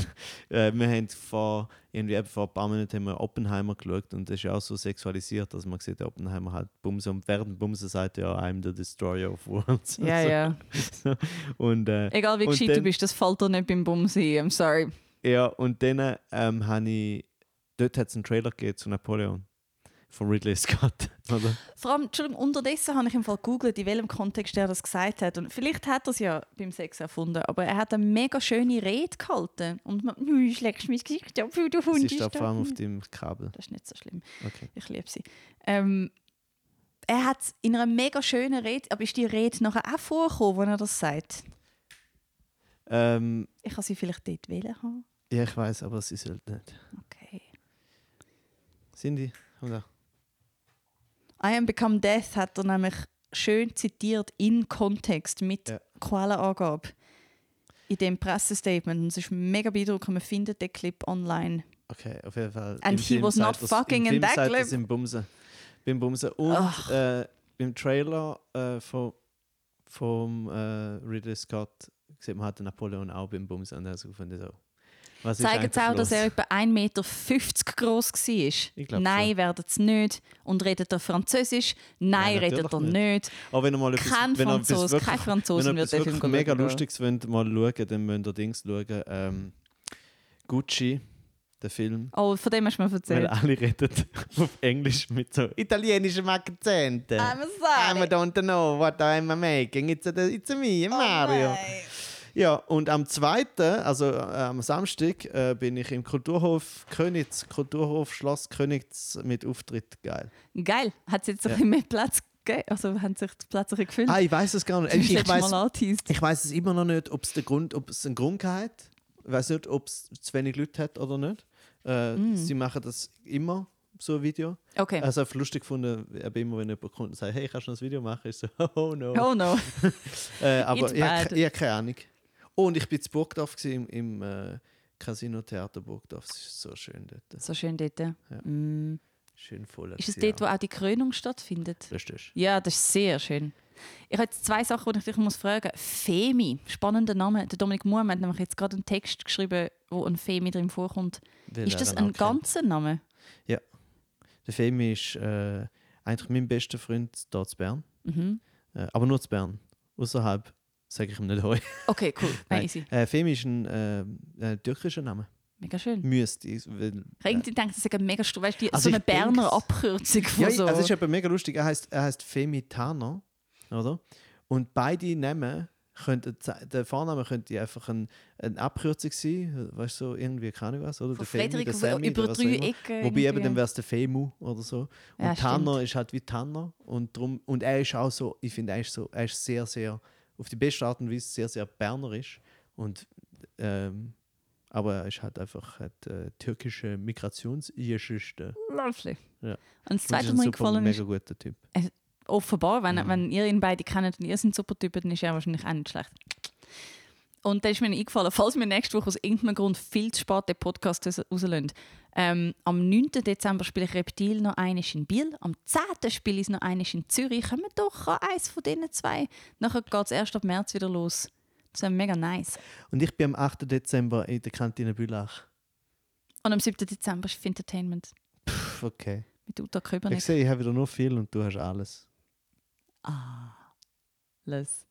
äh, wir haben vor, irgendwie vor ein paar Monaten haben wir Oppenheimer geschaut und das ist ja auch so sexualisiert, dass man sieht, der Oppenheimer halt bumsen und während dem Bumsen sagt ja, I'm the destroyer of worlds. Ja, ja. So. Und, äh, Egal wie gescheit du bist, das fällt dir nicht beim Bums ein. I'm sorry. ja, und dann ähm, habe ich, dort hat es einen Trailer gegeben zu Napoleon von Ridley Scott, oder? Vor allem, Entschuldigung, unterdessen habe ich im Fall gegoogelt, in welchem Kontext er das gesagt hat. Und vielleicht hat er es ja beim Sex erfunden, aber er hat eine mega schöne Rede gehalten. Und man, du schlägst mein Gesicht ab, du Sie Hund. steht vor allem auf dem Kabel. Das ist nicht so schlimm. Okay. Ich liebe sie. Ähm, er hat in einer mega schönen Rede, aber ist die Rede nachher auch vorgekommen, wo er das sagt? Ähm, Ich kann sie vielleicht dort wählen haben. ja, ich weiß, aber sie sollte nicht. Okay. Cindy, komm da. I am become death hat er nämlich schön zitiert in Kontext mit Ja. Quellenangabe in dem Pressestatement. Und es ist mega beeindruckend. Man findet den Clip online. Okay, auf jeden Fall. And Im he Film was not er's- fucking in that clip. im Bumsen. Beim Bumsen. Und äh, im Trailer äh, von, vom äh, Ridley Scott sieht man halt Napoleon auch beim Bumsen. Und also finde ich so. Was Zeigen sie auch, dass er etwa 1,50 Meter groß war? Nein, schon. werden es nicht. Und redet er Französisch? Nein, Nein, redet er natürlich nicht. Aber wenn ihr mal etwas, Kein wenn Franzose, wirklich, kein Franzose wenn ihr wird den Film wirklich mega. Lustiges wollt, mal schauen, dann müsst ihr Dings schauen. Ähm, Gucci, der Film. Oh, von dem hast du mir Weil erzählt. alle reden auf Englisch mit so italienischen Akzenten. I'm I sorry. don't know what I'm making. It's, a, it's a me, Oh Mario. nein. Ja, und am 2., also äh, am Samstag, äh, bin ich im Kulturhof Königs, Kulturhof Schloss Königs mit Auftritt. Geil. Geil. Hat es jetzt ein Ja. bisschen mehr Platz gegeben? Also haben sich die Plätze gefüllt? Ah, ich weiß es gar nicht. Ich, ich weiß es immer noch nicht, ob es der Grund, ob es einen Grund hat Ich weiß nicht, ob es zu wenig Leute hat oder nicht. Äh, Mm. Sie machen das immer, so ein Video. Okay. Also ich habe lustig gefunden, aber immer wenn jemand kommt und sagt, hey, kannst du noch ein Video machen? Ich so, oh no. oh no. Äh, aber ich habe ich keine Ahnung. Oh, und ich bin in Burgdorf gewesen, im, im äh, Casino Theater Burgdorf. Es ist so schön dort. So schön dort. Mm. Schön voll. Ist es dort, wo auch die Krönung stattfindet? Das ist Ja, das ist sehr schön. Ich habe jetzt zwei Sachen, die ich dich muss fragen muss. Femi, spannender Name. Der Dominik Muhr hat nämlich jetzt gerade einen Text geschrieben, wo ein Femi drin vorkommt. Weil ist das ein auch kennt. ganzer Name? Der Femi ist äh, eigentlich mein bester Freund hier zu Bern. Mhm. Äh, aber nur zu Bern. Außerhalb sage ich ihm nicht heu. Okay, cool. Nein, easy. Äh, Femi ist ein äh, äh, türkischer Name. Mega schön. Müsste. ich, Weil, habe irgendwie gedacht, das ist mega stu- weißt du, die- Also so eine Berner Abkürzung von Ja, so. also es ist eben mega lustig. Er heißt, er heißt Femi Taner, oder? Und beide Namen könnten, der Vorname könnte einfach ein, eine Abkürzung sein, weißt du, so irgendwie, keine was, oder? von der Femi, Frederik der Sammy, über drei. Ecken. Wobei eben dann wäre es der Femu oder so. Und Ja, Tanner ist halt wie Tanner. Und, drum, und er ist auch so, ich finde, er ist so, er ist sehr, sehr, auf die beste Art und Weise sehr, sehr bernerisch. Und, ähm, aber er ist halt einfach hat, äh, türkische Migrationsgeschichte. Lovely. Ja. Und das Zweite, ist was ein mir super, gefallen mega ist, guter Typ. offenbar, wenn, Mhm. wenn ihr ihn beide kennt und ihr sind super Typen, dann ist er wahrscheinlich auch nicht schlecht. Und da ist mir eingefallen, falls wir nächste Woche aus irgendeinem Grund viel zu spät den Podcast raus- rauslassen, ähm, am 9. Dezember spiele ich Reptil noch eines in Biel, am 10. spiele ich noch eines in Zürich. Kommen wir doch an eins von diesen zwei. Nachher geht es erst ab März wieder los. Das wäre mega nice. Und ich bin am 8. Dezember in der Kantine Bülach. Und am 7. Dezember ist Entertainment Pff, okay. mit Uta Ich Köbernick. sehe, ich habe wieder nur viel und du hast alles. Ah, los.